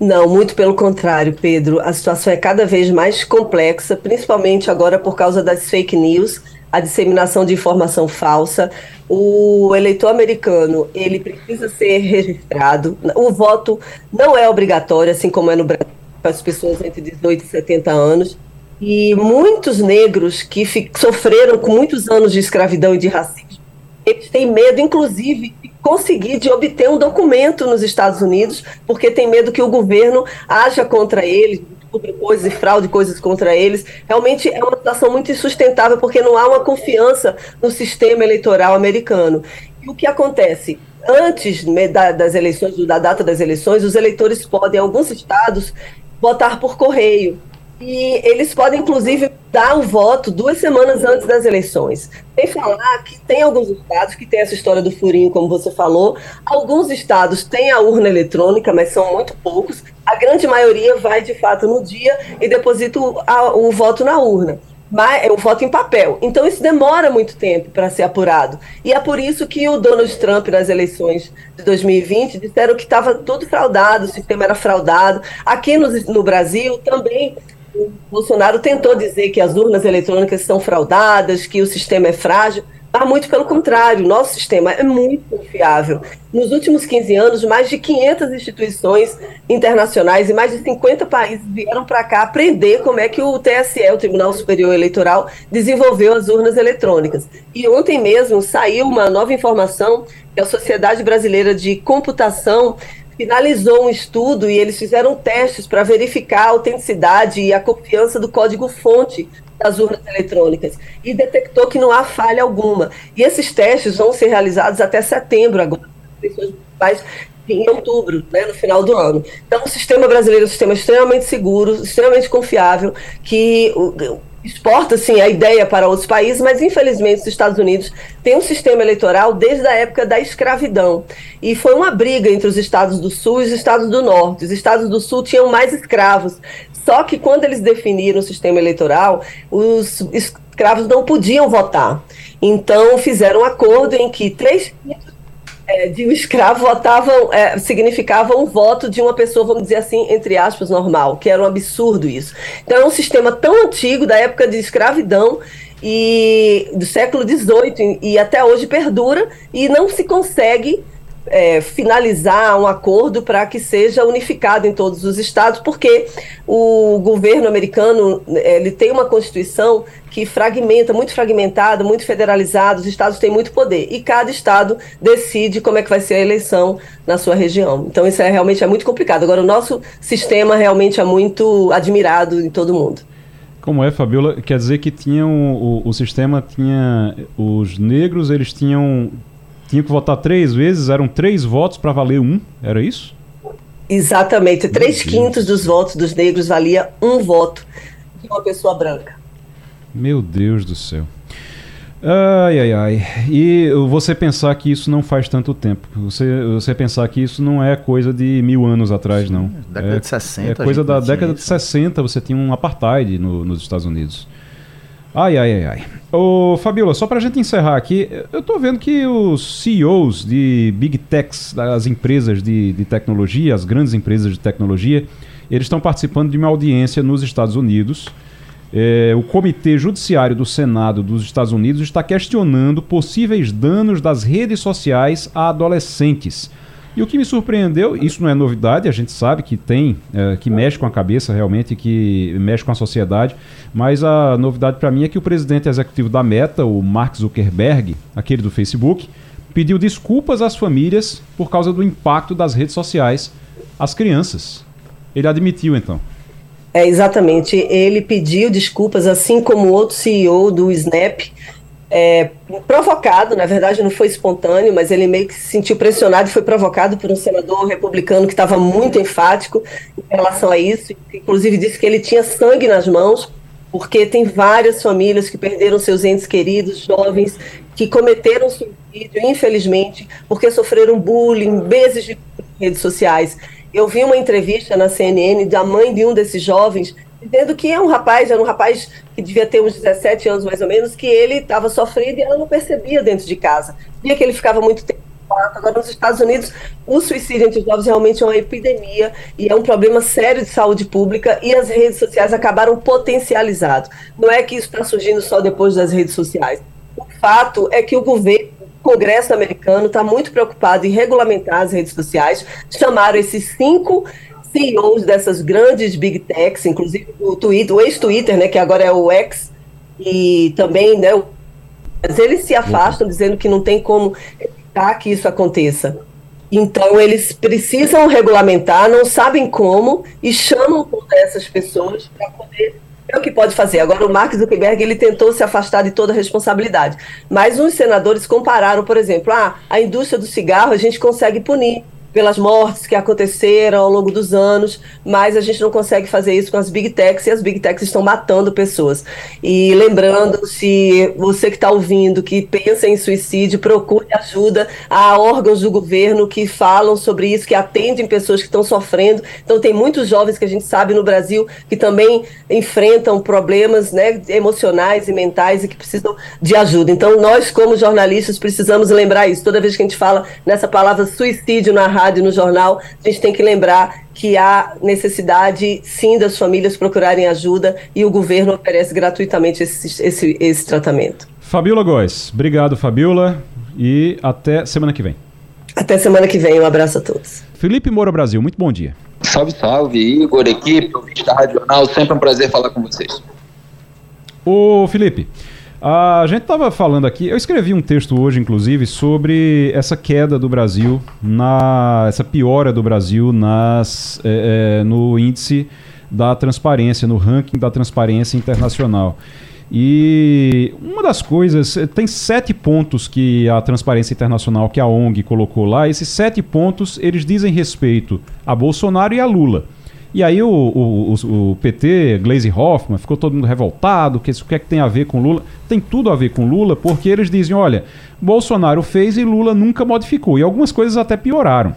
Não, muito pelo contrário, Pedro. A situação é cada vez mais complexa, principalmente agora por causa das fake news a disseminação de informação falsa. O eleitor americano, ele precisa ser registrado. O voto não é obrigatório, assim como é no Brasil, para as pessoas entre 18 e 70 anos. E muitos negros que sofreram com muitos anos de escravidão e de racismo, eles têm medo, inclusive, de conseguir, de obter um documento nos Estados Unidos, porque tem medo que o governo haja contra eles, descubra coisas e fraude coisas contra eles. Realmente é uma situação muito insustentável, porque não há uma confiança no sistema eleitoral americano. E o que acontece? Antes né, das eleições, da data das eleições, os eleitores podem, em alguns estados, votar por correio. E eles podem, inclusive, dar o voto duas semanas antes das eleições. Tem falar que tem alguns estados que tem essa história do furinho, como você falou. Alguns estados têm a urna eletrônica, mas são muito poucos. A grande maioria vai, de fato, no dia e deposita o, a, o voto na urna mas é o voto em papel. Então isso demora muito tempo para ser apurado. E é por isso que o Donald Trump nas eleições de 2020 disseram que estava tudo fraudado, o sistema era fraudado. Aqui no, no Brasil também o Bolsonaro tentou dizer que as urnas eletrônicas são fraudadas, que o sistema é frágil, mas muito pelo contrário, nosso sistema é muito confiável. Nos últimos 15 anos, mais de 500 instituições internacionais e mais de 50 países vieram para cá aprender como é que o TSE, o Tribunal Superior Eleitoral, desenvolveu as urnas eletrônicas. E ontem mesmo saiu uma nova informação que a Sociedade Brasileira de Computação finalizou um estudo e eles fizeram testes para verificar a autenticidade e a confiança do código-fonte das urnas eletrônicas e detectou que não há falha alguma. E esses testes vão ser realizados até setembro agora, em outubro, né, no final do ano. Então, o sistema brasileiro é um sistema extremamente seguro, extremamente confiável, que exporta sim a ideia para outros países, mas infelizmente os Estados Unidos têm um sistema eleitoral desde a época da escravidão. E foi uma briga entre os estados do Sul e os estados do Norte. Os estados do Sul tinham mais escravos. Só que quando eles definiram o sistema eleitoral, os escravos não podiam votar. Então fizeram um acordo em que três é, de um escravo votavam, é, significava um voto de uma pessoa, vamos dizer assim, entre aspas, normal, que era um absurdo isso. Então é um sistema tão antigo, da época de escravidão, e do século XVIII, e até hoje perdura, e não se consegue é, finalizar um acordo para que seja unificado em todos os estados, porque o governo americano ele tem uma constituição que fragmenta, muito fragmentada, muito federalizada, os estados têm muito poder e cada estado decide como é que vai ser a eleição na sua região. Então isso é realmente é muito complicado. Agora o nosso sistema realmente é muito admirado em todo mundo. Como é, Fabiola? Quer dizer que tinham o, o sistema tinha os negros, eles tinham tinha que votar três vezes, eram três votos para valer um, era isso? Exatamente, três quintos dos votos dos negros valia um voto de uma pessoa branca. Meu Deus do céu. Ai, ai, ai. E você pensar que isso não faz tanto tempo. Você, você pensar que isso não é coisa de mil anos atrás, não. Década é, de 60. É coisa da década de 60, você tinha um apartheid no, nos Estados Unidos. Ai, ai, ai, ai. Ô, Fabiola, só para a gente encerrar aqui, eu estou vendo que os CEOs de Big Techs, das empresas de, de tecnologia, as grandes empresas de tecnologia, eles estão participando de uma audiência nos Estados Unidos. É, o Comitê Judiciário do Senado dos Estados Unidos está questionando possíveis danos das redes sociais a adolescentes. E o que me surpreendeu, isso não é novidade, a gente sabe que tem, é, que mexe com a cabeça realmente, que mexe com a sociedade, mas a novidade para mim é que o presidente executivo da Meta, o Mark Zuckerberg, aquele do Facebook, pediu desculpas às famílias por causa do impacto das redes sociais às crianças. Ele admitiu então. É, exatamente. Ele pediu desculpas, assim como outro CEO do Snap, é, provocado, na verdade não foi espontâneo, mas ele meio que se sentiu pressionado e foi provocado por um senador republicano que estava muito enfático em relação a isso, inclusive disse que ele tinha sangue nas mãos, porque tem várias famílias que perderam seus entes queridos, jovens, que cometeram suicídio, infelizmente, porque sofreram bullying, meses de redes sociais. Eu vi uma entrevista na CNN da mãe de um desses jovens dizendo que é um rapaz, era um rapaz que devia ter uns 17 anos mais ou menos, que ele estava sofrendo e ela não percebia dentro de casa. Via que ele ficava muito tempo Agora, nos Estados Unidos, o suicídio entre os jovens realmente é uma epidemia e é um problema sério de saúde pública e as redes sociais acabaram potencializados. Não é que isso está surgindo só depois das redes sociais. O fato é que o governo, o Congresso americano, está muito preocupado em regulamentar as redes sociais. Chamaram esses cinco CEOs dessas grandes big techs, inclusive o Twitter, o ex-Twitter, né, que agora é o X, e também, né, o, eles se afastam dizendo que não tem como evitar que isso aconteça. Então eles precisam regulamentar, não sabem como e chamam essas pessoas para poder é o que pode fazer. Agora, o Mark Zuckerberg ele tentou se afastar de toda responsabilidade. Mas uns senadores compararam, por exemplo, ah, a indústria do cigarro a gente consegue punir pelas mortes que aconteceram ao longo dos anos, mas a gente não consegue fazer isso com as big techs e as big techs estão matando pessoas. E lembrando, se você que está ouvindo, que pensa em suicídio, procure ajuda a órgãos do governo que falam sobre isso, que atendem pessoas que estão sofrendo. Então, tem muitos jovens que a gente sabe no Brasil que também enfrentam problemas né, emocionais e mentais e que precisam de ajuda. Então, nós, como jornalistas, precisamos lembrar isso. Toda vez que a gente fala nessa palavra suicídio na rádio, rádio, no jornal, a gente tem que lembrar que há necessidade, sim, das famílias procurarem ajuda e o governo oferece gratuitamente esse, esse, esse tratamento. Fabiola Góes, obrigado, Fabiola, e até semana que vem. Até semana que vem, um abraço a todos. Felipe Moura Brasil, muito bom dia. Salve, salve, Igor, equipe, ouvinte da Rádio Jornal, sempre um prazer falar com vocês. Ô, Felipe, a gente estava falando aqui, eu escrevi um texto hoje, inclusive, sobre essa queda do Brasil, na, essa piora do Brasil nas, é, é, no índice da transparência, no ranking da transparência internacional. E uma das coisas, tem sete pontos que a Transparência Internacional, que a ONG colocou lá, esses sete pontos, eles dizem respeito a Bolsonaro e a Lula. E aí o, o, o, o PT, Glaze Hoffman, ficou todo mundo revoltado, que isso o que é que tem a ver com Lula? Tem tudo a ver com Lula, porque eles dizem, olha, Bolsonaro fez e Lula nunca modificou. E algumas coisas até pioraram.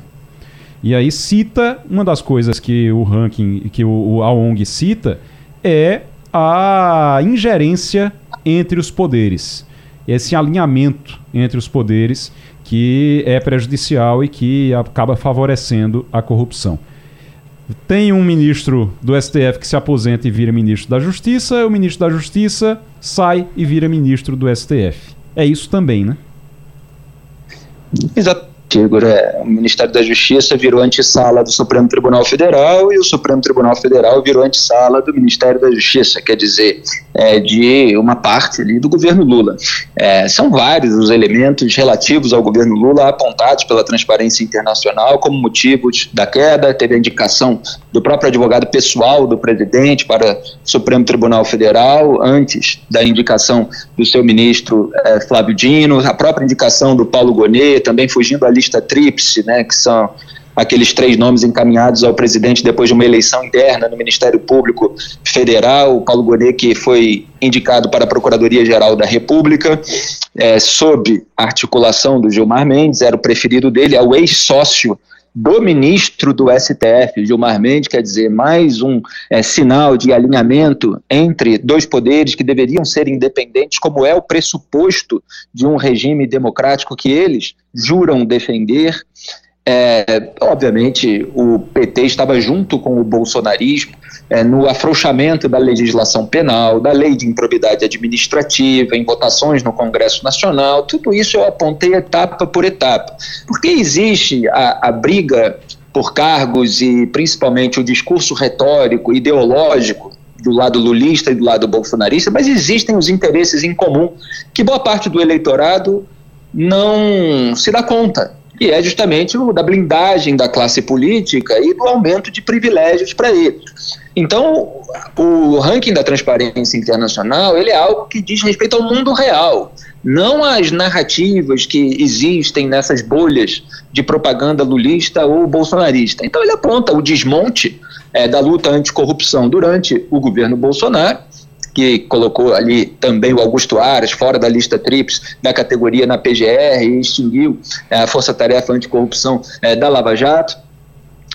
E aí cita, uma das coisas que o ranking, que o, a ONG cita, é a ingerência entre os poderes. Esse alinhamento entre os poderes que é prejudicial e que acaba favorecendo a corrupção. Tem um ministro do STF que se aposenta e vira ministro da Justiça, o ministro da Justiça sai e vira ministro do STF. É isso também, né? Exato. É, o Ministério da Justiça virou antessala do Supremo Tribunal Federal e o Supremo Tribunal Federal virou antessala do Ministério da Justiça, quer dizer, é, de uma parte ali do governo Lula. É, são vários os elementos relativos ao governo Lula apontados pela Transparência Internacional como motivos da queda. Teve a indicação do próprio advogado pessoal do presidente para o Supremo Tribunal Federal, antes da indicação do seu ministro é, Flávio Dino, a própria indicação do Paulo Gonet, também fugindo da lista tríplice, né, que são aqueles três nomes encaminhados ao presidente depois de uma eleição interna no Ministério Público Federal, Paulo Gonet, que foi indicado para a Procuradoria-Geral da República, é, sob articulação do Gilmar Mendes, era o preferido dele, é o ex-sócio do ministro do STF, Gilmar Mendes, quer dizer, mais um é, sinal de alinhamento entre dois poderes que deveriam ser independentes, como é o pressuposto de um regime democrático que eles juram defender. É, obviamente, o PT estava junto com o bolsonarismo é, no afrouxamento da legislação penal, da lei de improbidade administrativa, em votações no Congresso Nacional. Tudo isso eu apontei etapa por etapa. Porque existe a, a briga por cargos e principalmente o discurso retórico, ideológico do lado lulista e do lado bolsonarista, mas existem os interesses em comum que boa parte do eleitorado não se dá conta que é justamente o da blindagem da classe política e do aumento de privilégios para eles. Então, o ranking da transparência internacional ele é algo que diz respeito ao mundo real, não às narrativas que existem nessas bolhas de propaganda lulista ou bolsonarista. Então, ele aponta o desmonte é, da luta anticorrupção durante o governo Bolsonaro que colocou ali também o Augusto Aras fora da lista TRIPS da categoria na PGR e extinguiu é, a Força Tarefa Anticorrupção é, da Lava Jato.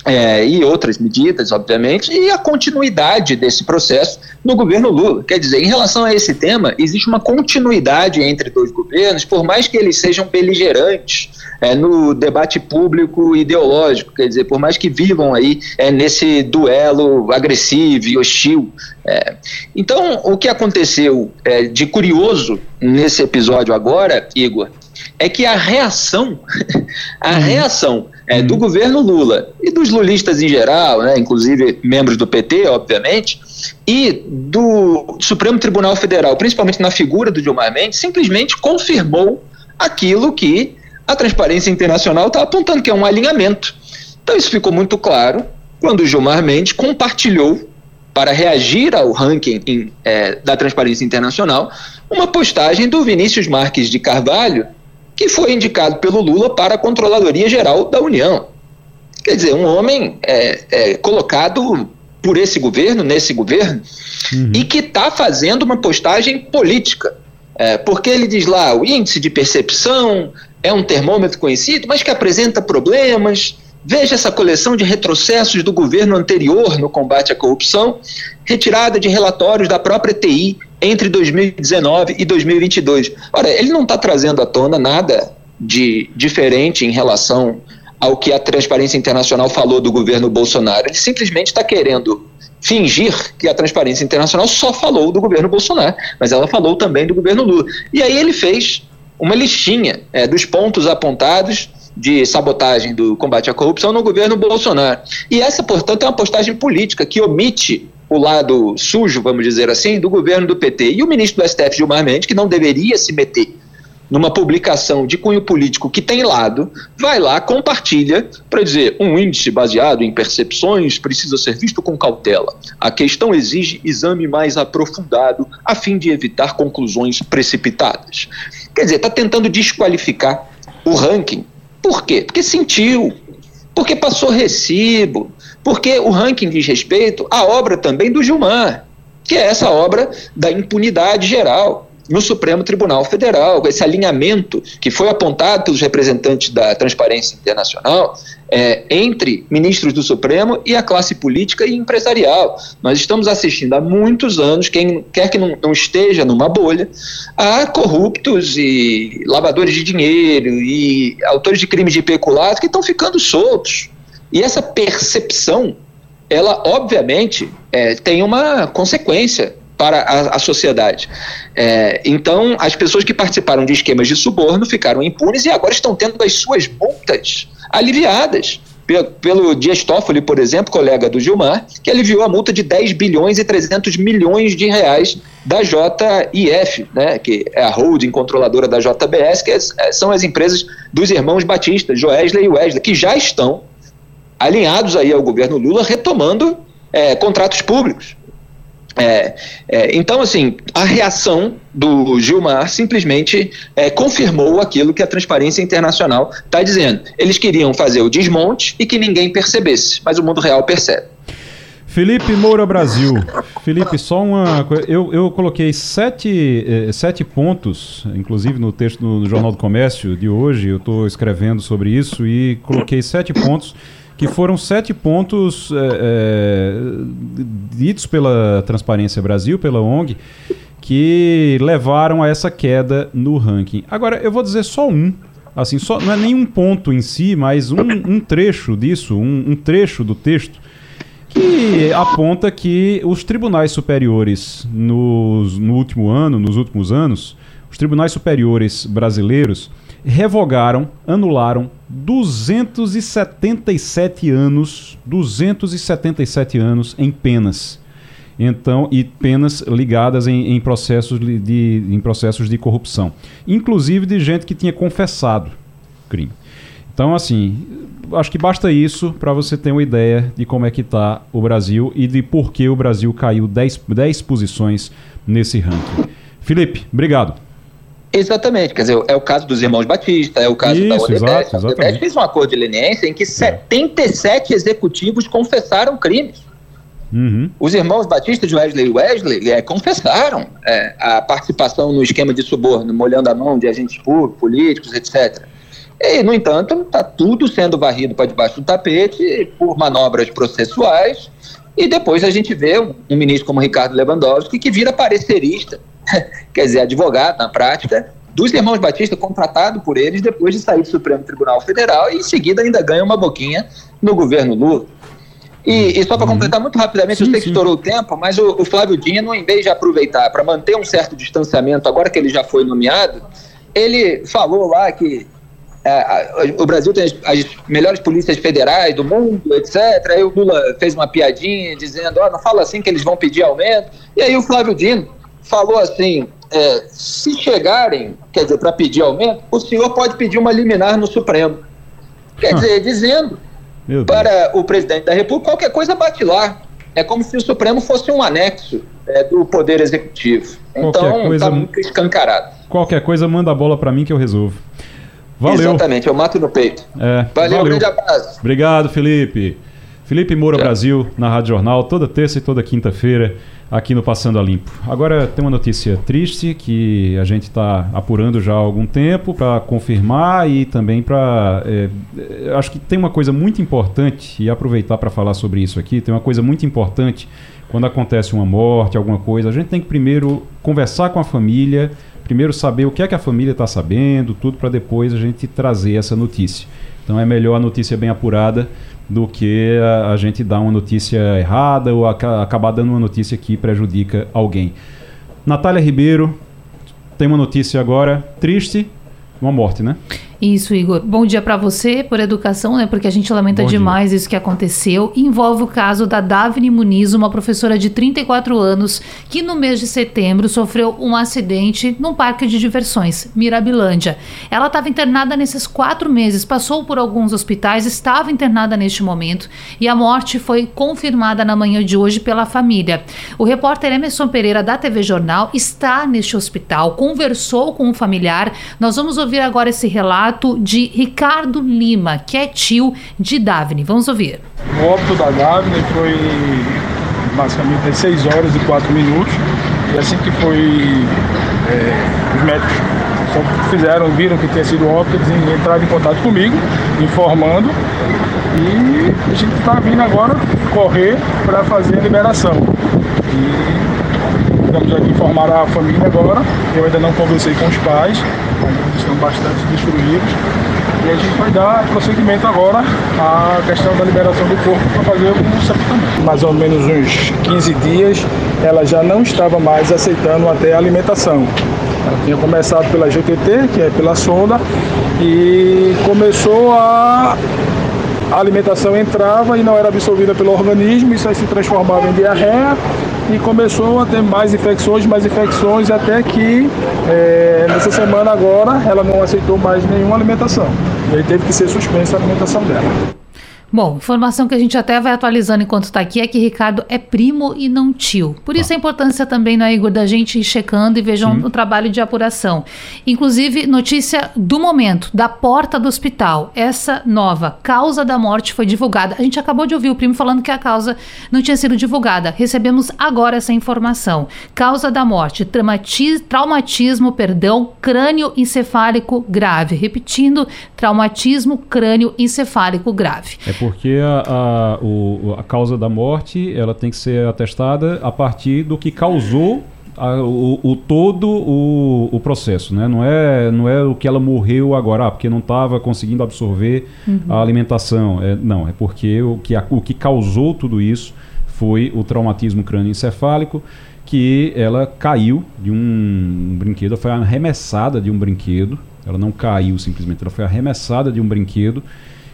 É, e outras medidas, obviamente, e a continuidade desse processo no governo Lula. Quer dizer, em relação a esse tema, existe uma continuidade entre dois governos, por mais que eles sejam beligerantes é, no debate público ideológico, quer dizer, por mais que vivam aí é, nesse duelo agressivo e hostil. É. Então, o que aconteceu é, de curioso nesse episódio agora, Igor, é que a reação, a uhum. reação é, do uhum. governo Lula e dos lulistas em geral, né, inclusive membros do PT, obviamente, e do Supremo Tribunal Federal, principalmente na figura do Gilmar Mendes, simplesmente confirmou aquilo que a Transparência Internacional está apontando, que é um alinhamento. Então isso ficou muito claro quando o Gilmar Mendes compartilhou para reagir ao ranking em, é, da Transparência Internacional, uma postagem do Vinícius Marques de Carvalho, que foi indicado pelo Lula para a Controladoria Geral da União. Quer dizer, um homem é, é, colocado por esse governo, nesse governo, uhum. e que está fazendo uma postagem política. É, porque ele diz lá o índice de percepção é um termômetro conhecido, mas que apresenta problemas. Veja essa coleção de retrocessos do governo anterior no combate à corrupção, retirada de relatórios da própria TI entre 2019 e 2022. Ora, ele não está trazendo à tona nada de diferente em relação ao que a Transparência Internacional falou do governo Bolsonaro. Ele simplesmente está querendo fingir que a Transparência Internacional só falou do governo Bolsonaro, mas ela falou também do governo Lula. E aí ele fez uma listinha é, dos pontos apontados de sabotagem do combate à corrupção no governo Bolsonaro. E essa, portanto, é uma postagem política que omite o lado sujo, vamos dizer assim, do governo do PT. E o ministro do STF, Gilmar Mendes, que não deveria se meter numa publicação de cunho político que tem lado, vai lá, compartilha para dizer um índice baseado em percepções precisa ser visto com cautela. A questão exige exame mais aprofundado a fim de evitar conclusões precipitadas. Quer dizer, está tentando desqualificar o ranking. Por quê? Porque sentiu, porque passou recibo, porque o ranking diz respeito à obra também do Gilmar que é essa obra da impunidade geral no Supremo Tribunal Federal, esse alinhamento que foi apontado pelos representantes da Transparência Internacional é, entre ministros do Supremo e a classe política e empresarial. Nós estamos assistindo há muitos anos, quem quer que não, não esteja numa bolha, a corruptos e lavadores de dinheiro e autores de crimes de peculato que estão ficando soltos. E essa percepção ela obviamente é, tem uma consequência para a, a sociedade. É, então, as pessoas que participaram de esquemas de suborno ficaram impunes e agora estão tendo as suas multas aliviadas. Pelo, Dias Toffoli, por exemplo, colega do Gilmar, que aliviou a multa de 10 bilhões e 300 milhões de reais da JIF, né, que é a holding controladora da JBS, que é, são as empresas dos irmãos Batista, Joesley e Wesley, que já estão alinhados aí ao governo Lula, retomando é, contratos públicos. É, é, então, assim, a reação do Gilmar simplesmente é, confirmou aquilo que a Transparência Internacional está dizendo. Eles queriam fazer o desmonte e que ninguém percebesse, mas o mundo real percebe. Felipe Moura Brasil. Felipe, só uma coisa. Eu, eu coloquei sete, eh, sete pontos, inclusive no texto no Jornal do Comércio de hoje, eu estou escrevendo sobre isso e coloquei sete pontos que foram sete pontos é, é, ditos pela Transparência Brasil, pela ONG, que levaram a essa queda no ranking. Agora, eu vou dizer só um. Assim, só, não é nenhum ponto em si, mas um, um trecho disso, um, um trecho do texto, que aponta que os tribunais superiores nos, no último ano, nos últimos anos, os tribunais superiores brasileiros revogaram, anularam 277 anos, 277 anos em penas. Então, e penas ligadas em, em processos de, em processos de corrupção, inclusive de gente que tinha confessado crime. Então, assim, acho que basta isso para você ter uma ideia de como é que está o Brasil e de por que o Brasil caiu 10, 10 posições nesse ranking. Felipe, obrigado. Exatamente, quer dizer, é o caso dos irmãos Batista, é o caso Isso, da Odebrecht. a Odebrecht fez um acordo de leniência em que 77 executivos confessaram crimes. Uhum. Os irmãos Batista de Wesley e Wesley é, confessaram é, a participação no esquema de suborno, molhando a mão de agentes públicos, políticos, etc. E, no entanto, está tudo sendo varrido para debaixo do tapete por manobras processuais. E depois a gente vê um, um ministro como Ricardo Lewandowski que vira parecerista quer dizer, advogado na prática, dos irmãos Batista, contratado por eles depois de sair do Supremo Tribunal Federal e em seguida ainda ganha uma boquinha no governo Lula. E, e só para uhum. completar muito rapidamente, sim, eu sei que estourou o tempo, mas o, o Flávio Dino, em vez de aproveitar para manter um certo distanciamento, agora que ele já foi nomeado, ele falou lá que é, o Brasil tem as, as, melhores polícias federais do mundo, etc. Aí o Lula fez uma piadinha dizendo: oh, não fala assim que eles vão pedir aumento. E aí o Flávio Dino falou assim: é, se chegarem, quer dizer, para pedir aumento, o senhor pode pedir uma liminar no Supremo. Quer dizer, dizendo para o presidente da República, qualquer coisa bate lá. É como se o Supremo fosse um anexo é, do Poder Executivo. Então, está muito escancarado. Qualquer coisa, manda a bola para mim que eu resolvo. Valeu. Exatamente, eu mato no peito. É, valeu, valeu, grande abraço. Obrigado, Felipe. Felipe Moura Tchau. Brasil, na Rádio Jornal, toda terça e toda quinta-feira aqui no Passando a Limpo. Agora tem uma notícia triste que a gente está apurando já há algum tempo para confirmar e também para. É, é, acho que tem uma coisa muito importante, e aproveitar para falar sobre isso aqui, tem uma coisa muito importante quando acontece uma morte, alguma coisa, a gente tem que primeiro conversar com a família, primeiro saber o que é que a família está sabendo, tudo para depois a gente trazer essa notícia. Então é melhor a notícia bem apurada do que a, a gente dar uma notícia errada ou a, acabar dando uma notícia que prejudica alguém. Natália Ribeiro tem uma notícia agora triste, uma morte, né? Isso, Igor. Bom dia para você por educação, né? Porque a gente lamenta Bom demais dia. isso que aconteceu. Envolve o caso da Davine Muniz, uma professora de 34 anos, que no mês de setembro sofreu um acidente num parque de diversões, Mirabilândia. Ela estava internada nesses quatro meses, passou por alguns hospitais, estava internada neste momento e a morte foi confirmada na manhã de hoje pela família. O repórter Emerson Pereira da TV Jornal está neste hospital, conversou com um familiar. Nós vamos ouvir agora esse relato relato de Ricardo Lima, que é tio de Davine. Vamos ouvir. O óbito da Davine foi basicamente às 6 horas e 4 minutos. E assim que foi, é, os médicos fizeram, viram que tinha sido óbito, eles entraram em contato comigo, informando. E a gente está vindo agora correr para fazer a liberação. E aqui informar a família agora. Eu ainda não conversei com os pais, estão bastante destruídos. E a gente vai dar prosseguimento agora à questão da liberação do corpo para fazer o sepultamento. Mais ou menos uns 15 dias, ela já não estava mais aceitando até a alimentação. Ela tinha começado pela GTT, que é pela sonda, e começou a a alimentação entrava e não era absorvida pelo organismo, isso aí se transformava em diarreia e começou a ter mais infecções, mais infecções, até que é, nessa semana agora ela não aceitou mais nenhuma alimentação. E aí teve que ser suspensa a alimentação dela. Bom, informação que a gente até vai atualizando enquanto está aqui é que Ricardo é primo e não tio. Por isso a importância também, né, Igor, da gente ir checando e vejam Sim. o trabalho de apuração. Inclusive, notícia do momento, da porta do hospital. Essa nova causa da morte foi divulgada. A gente acabou de ouvir o primo falando que a causa não tinha sido divulgada. Recebemos agora essa informação. Causa da morte, traumatismo, perdão, crânio encefálico grave. Repetindo, traumatismo crânio encefálico grave. É porque a, a, o, a causa da morte ela tem que ser atestada a partir do que causou a, o, o, todo o, o, processo, né? Não é, não é o que ela morreu agora, ah, porque não estava conseguindo absorver uhum. a alimentação. É, não, é porque o que, o que causou tudo isso foi o traumatismo crânioencefálico, que ela caiu de um brinquedo, foi arremessada de um brinquedo. Ela não caiu simplesmente, ela foi arremessada de um brinquedo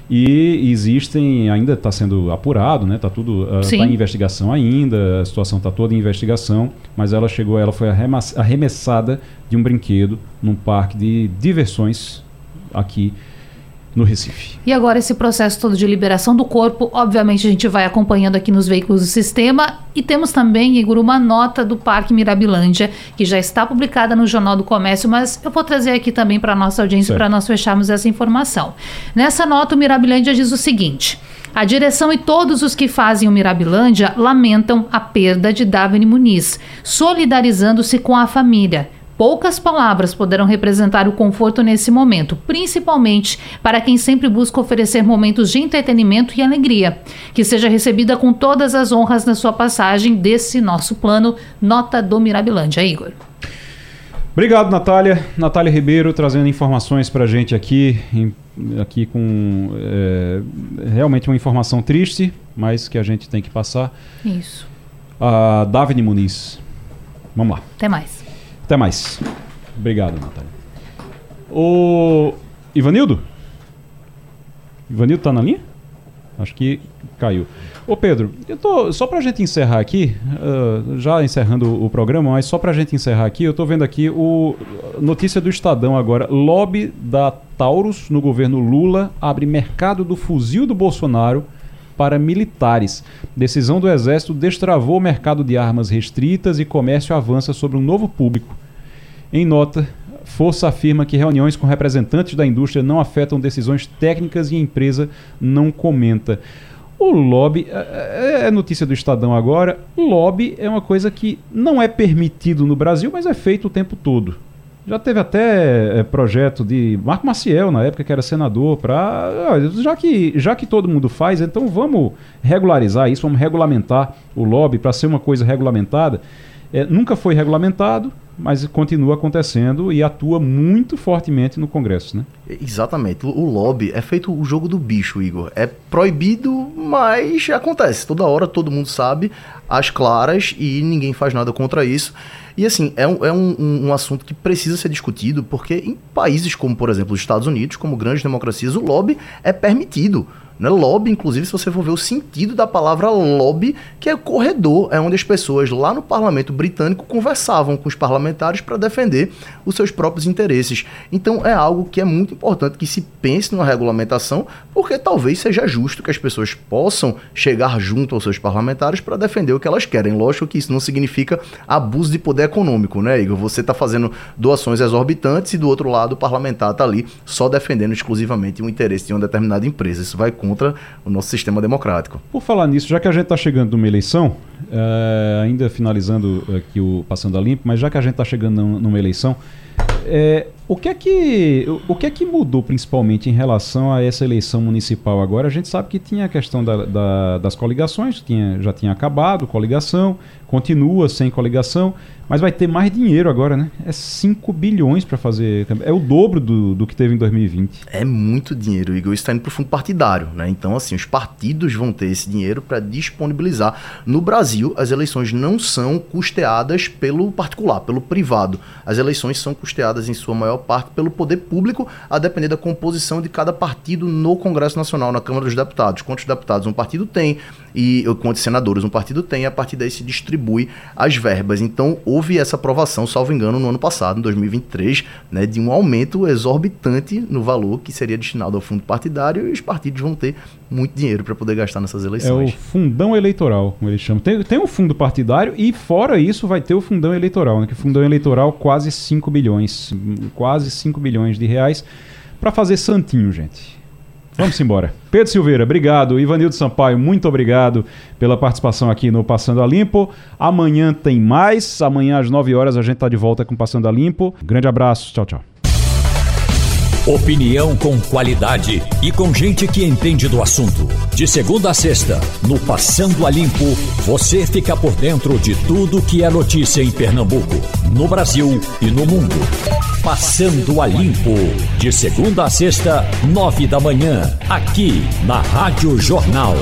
e existem, ainda está sendo apurado, né? Está tudo uh, tá em investigação ainda, a situação está toda em investigação, mas ela chegou, ela foi arremessada de um brinquedo num parque de diversões aqui no Recife. E agora esse processo todo de liberação do corpo, obviamente a gente vai acompanhando aqui nos veículos do sistema e temos também, Igor, uma nota do Parque Mirabilândia que já está publicada no Jornal do Comércio, mas eu vou trazer aqui também para a nossa audiência para nós fecharmos essa informação. Nessa nota o Mirabilândia diz o seguinte: a direção e todos os que fazem o Mirabilândia lamentam a perda de Davine Muniz, solidarizando-se com a família. Poucas palavras poderão representar o conforto nesse momento, principalmente para quem sempre busca oferecer momentos de entretenimento e alegria. Que seja recebida com todas as honras na sua passagem desse nosso plano Nota do Mirabilândia. Igor. Obrigado, Natália. Natália Ribeiro trazendo informações para a gente aqui, aqui com é, realmente uma informação triste, mas que a gente tem que passar. Isso. A Davine Muniz. Vamos lá. Até mais. Até mais. Obrigado, Natália. O Ivanildo? Ivanildo tá na linha? Acho que caiu. Ô Pedro, eu tô, só pra gente encerrar aqui, uh, já encerrando o programa, mas só pra gente encerrar aqui, eu tô vendo aqui o notícia do Estadão agora. Lobby da Taurus no governo Lula abre mercado do fuzil do Bolsonaro para militares. Decisão do Exército destravou o mercado de armas restritas e comércio avança sobre um novo público. Em nota, Força afirma que reuniões com representantes da indústria não afetam decisões técnicas e a empresa não comenta. O lobby, é, é, é notícia do Estadão agora, lobby é uma coisa que não é permitido no Brasil, mas é feito o tempo todo. Já teve até é, projeto de Marco Maciel, na época que era senador, para. Já que, já que todo mundo faz, então vamos regularizar isso, vamos regulamentar o lobby para ser uma coisa regulamentada. É, nunca foi regulamentado, mas continua acontecendo e atua muito fortemente no Congresso, né? Exatamente. O lobby é feito o jogo do bicho, Igor. É proibido, mas acontece. Toda hora todo mundo sabe, as claras, e ninguém faz nada contra isso. E assim, é um, é um, um, assunto que precisa ser discutido, porque em países como, por exemplo, os Estados Unidos, como grandes democracias, o lobby é permitido. Né? Lobby, inclusive, se você for ver o sentido da palavra lobby, que é corredor, é onde as pessoas lá no parlamento britânico conversavam com os parlamentares para defender os seus próprios interesses. Então é algo que é muito importante que se pense numa regulamentação, porque talvez seja justo que as pessoas possam chegar junto aos seus parlamentares para defender o que elas querem. Lógico que isso não significa abuso de poder econômico, né, Igor? Você está fazendo doações exorbitantes e do outro lado o parlamentar está ali só defendendo exclusivamente o interesse de uma determinada empresa. Isso vai contra o nosso sistema democrático. Por falar nisso, já que a gente está chegando numa eleição, é, ainda finalizando aqui o Passando a Limpo, mas já que a gente está chegando numa eleição, é, o que é que o que é que mudou principalmente em relação a essa eleição municipal agora? A gente sabe que tinha a questão da, da, das coligações, tinha, já tinha acabado coligação, continua sem coligação, mas vai ter mais dinheiro agora, né? É 5 bilhões para fazer. É o dobro do, do que teve em 2020. É muito dinheiro, Igor. Isso está indo para o fundo partidário, né? Então, assim, os partidos vão ter esse dinheiro para disponibilizar. No Brasil, as eleições não são custeadas pelo particular, pelo privado. As eleições são custeadas, em sua maior parte, pelo poder público, a depender da composição de cada partido no Congresso Nacional, na Câmara dos Deputados. Quantos deputados um partido tem e quantos senadores um partido tem, a partir daí se distribui as verbas. Então, houve essa aprovação, salvo engano, no ano passado, em 2023, né, de um aumento exorbitante no valor que seria destinado ao fundo partidário e os partidos vão ter muito dinheiro para poder gastar nessas eleições. É o fundão eleitoral, como eles chamam. Tem, tem o fundo partidário e, fora isso, vai ter o fundão eleitoral, né, que o fundão eleitoral quase 5 bilhões, quase 5 bilhões de reais para fazer santinho, gente. Vamos embora. Pedro Silveira, obrigado. Ivanildo Sampaio, muito obrigado pela participação aqui no Passando a Limpo. Amanhã tem mais. Amanhã às 9 horas a gente está de volta com Passando a Limpo. Grande abraço. Tchau, tchau. Opinião com qualidade e com gente que entende do assunto. De segunda a sexta, no Passando a Limpo, você fica por dentro de tudo que é notícia em Pernambuco, no Brasil e no mundo. Passando a Limpo. De segunda a sexta, nove da manhã, aqui na Rádio Jornal.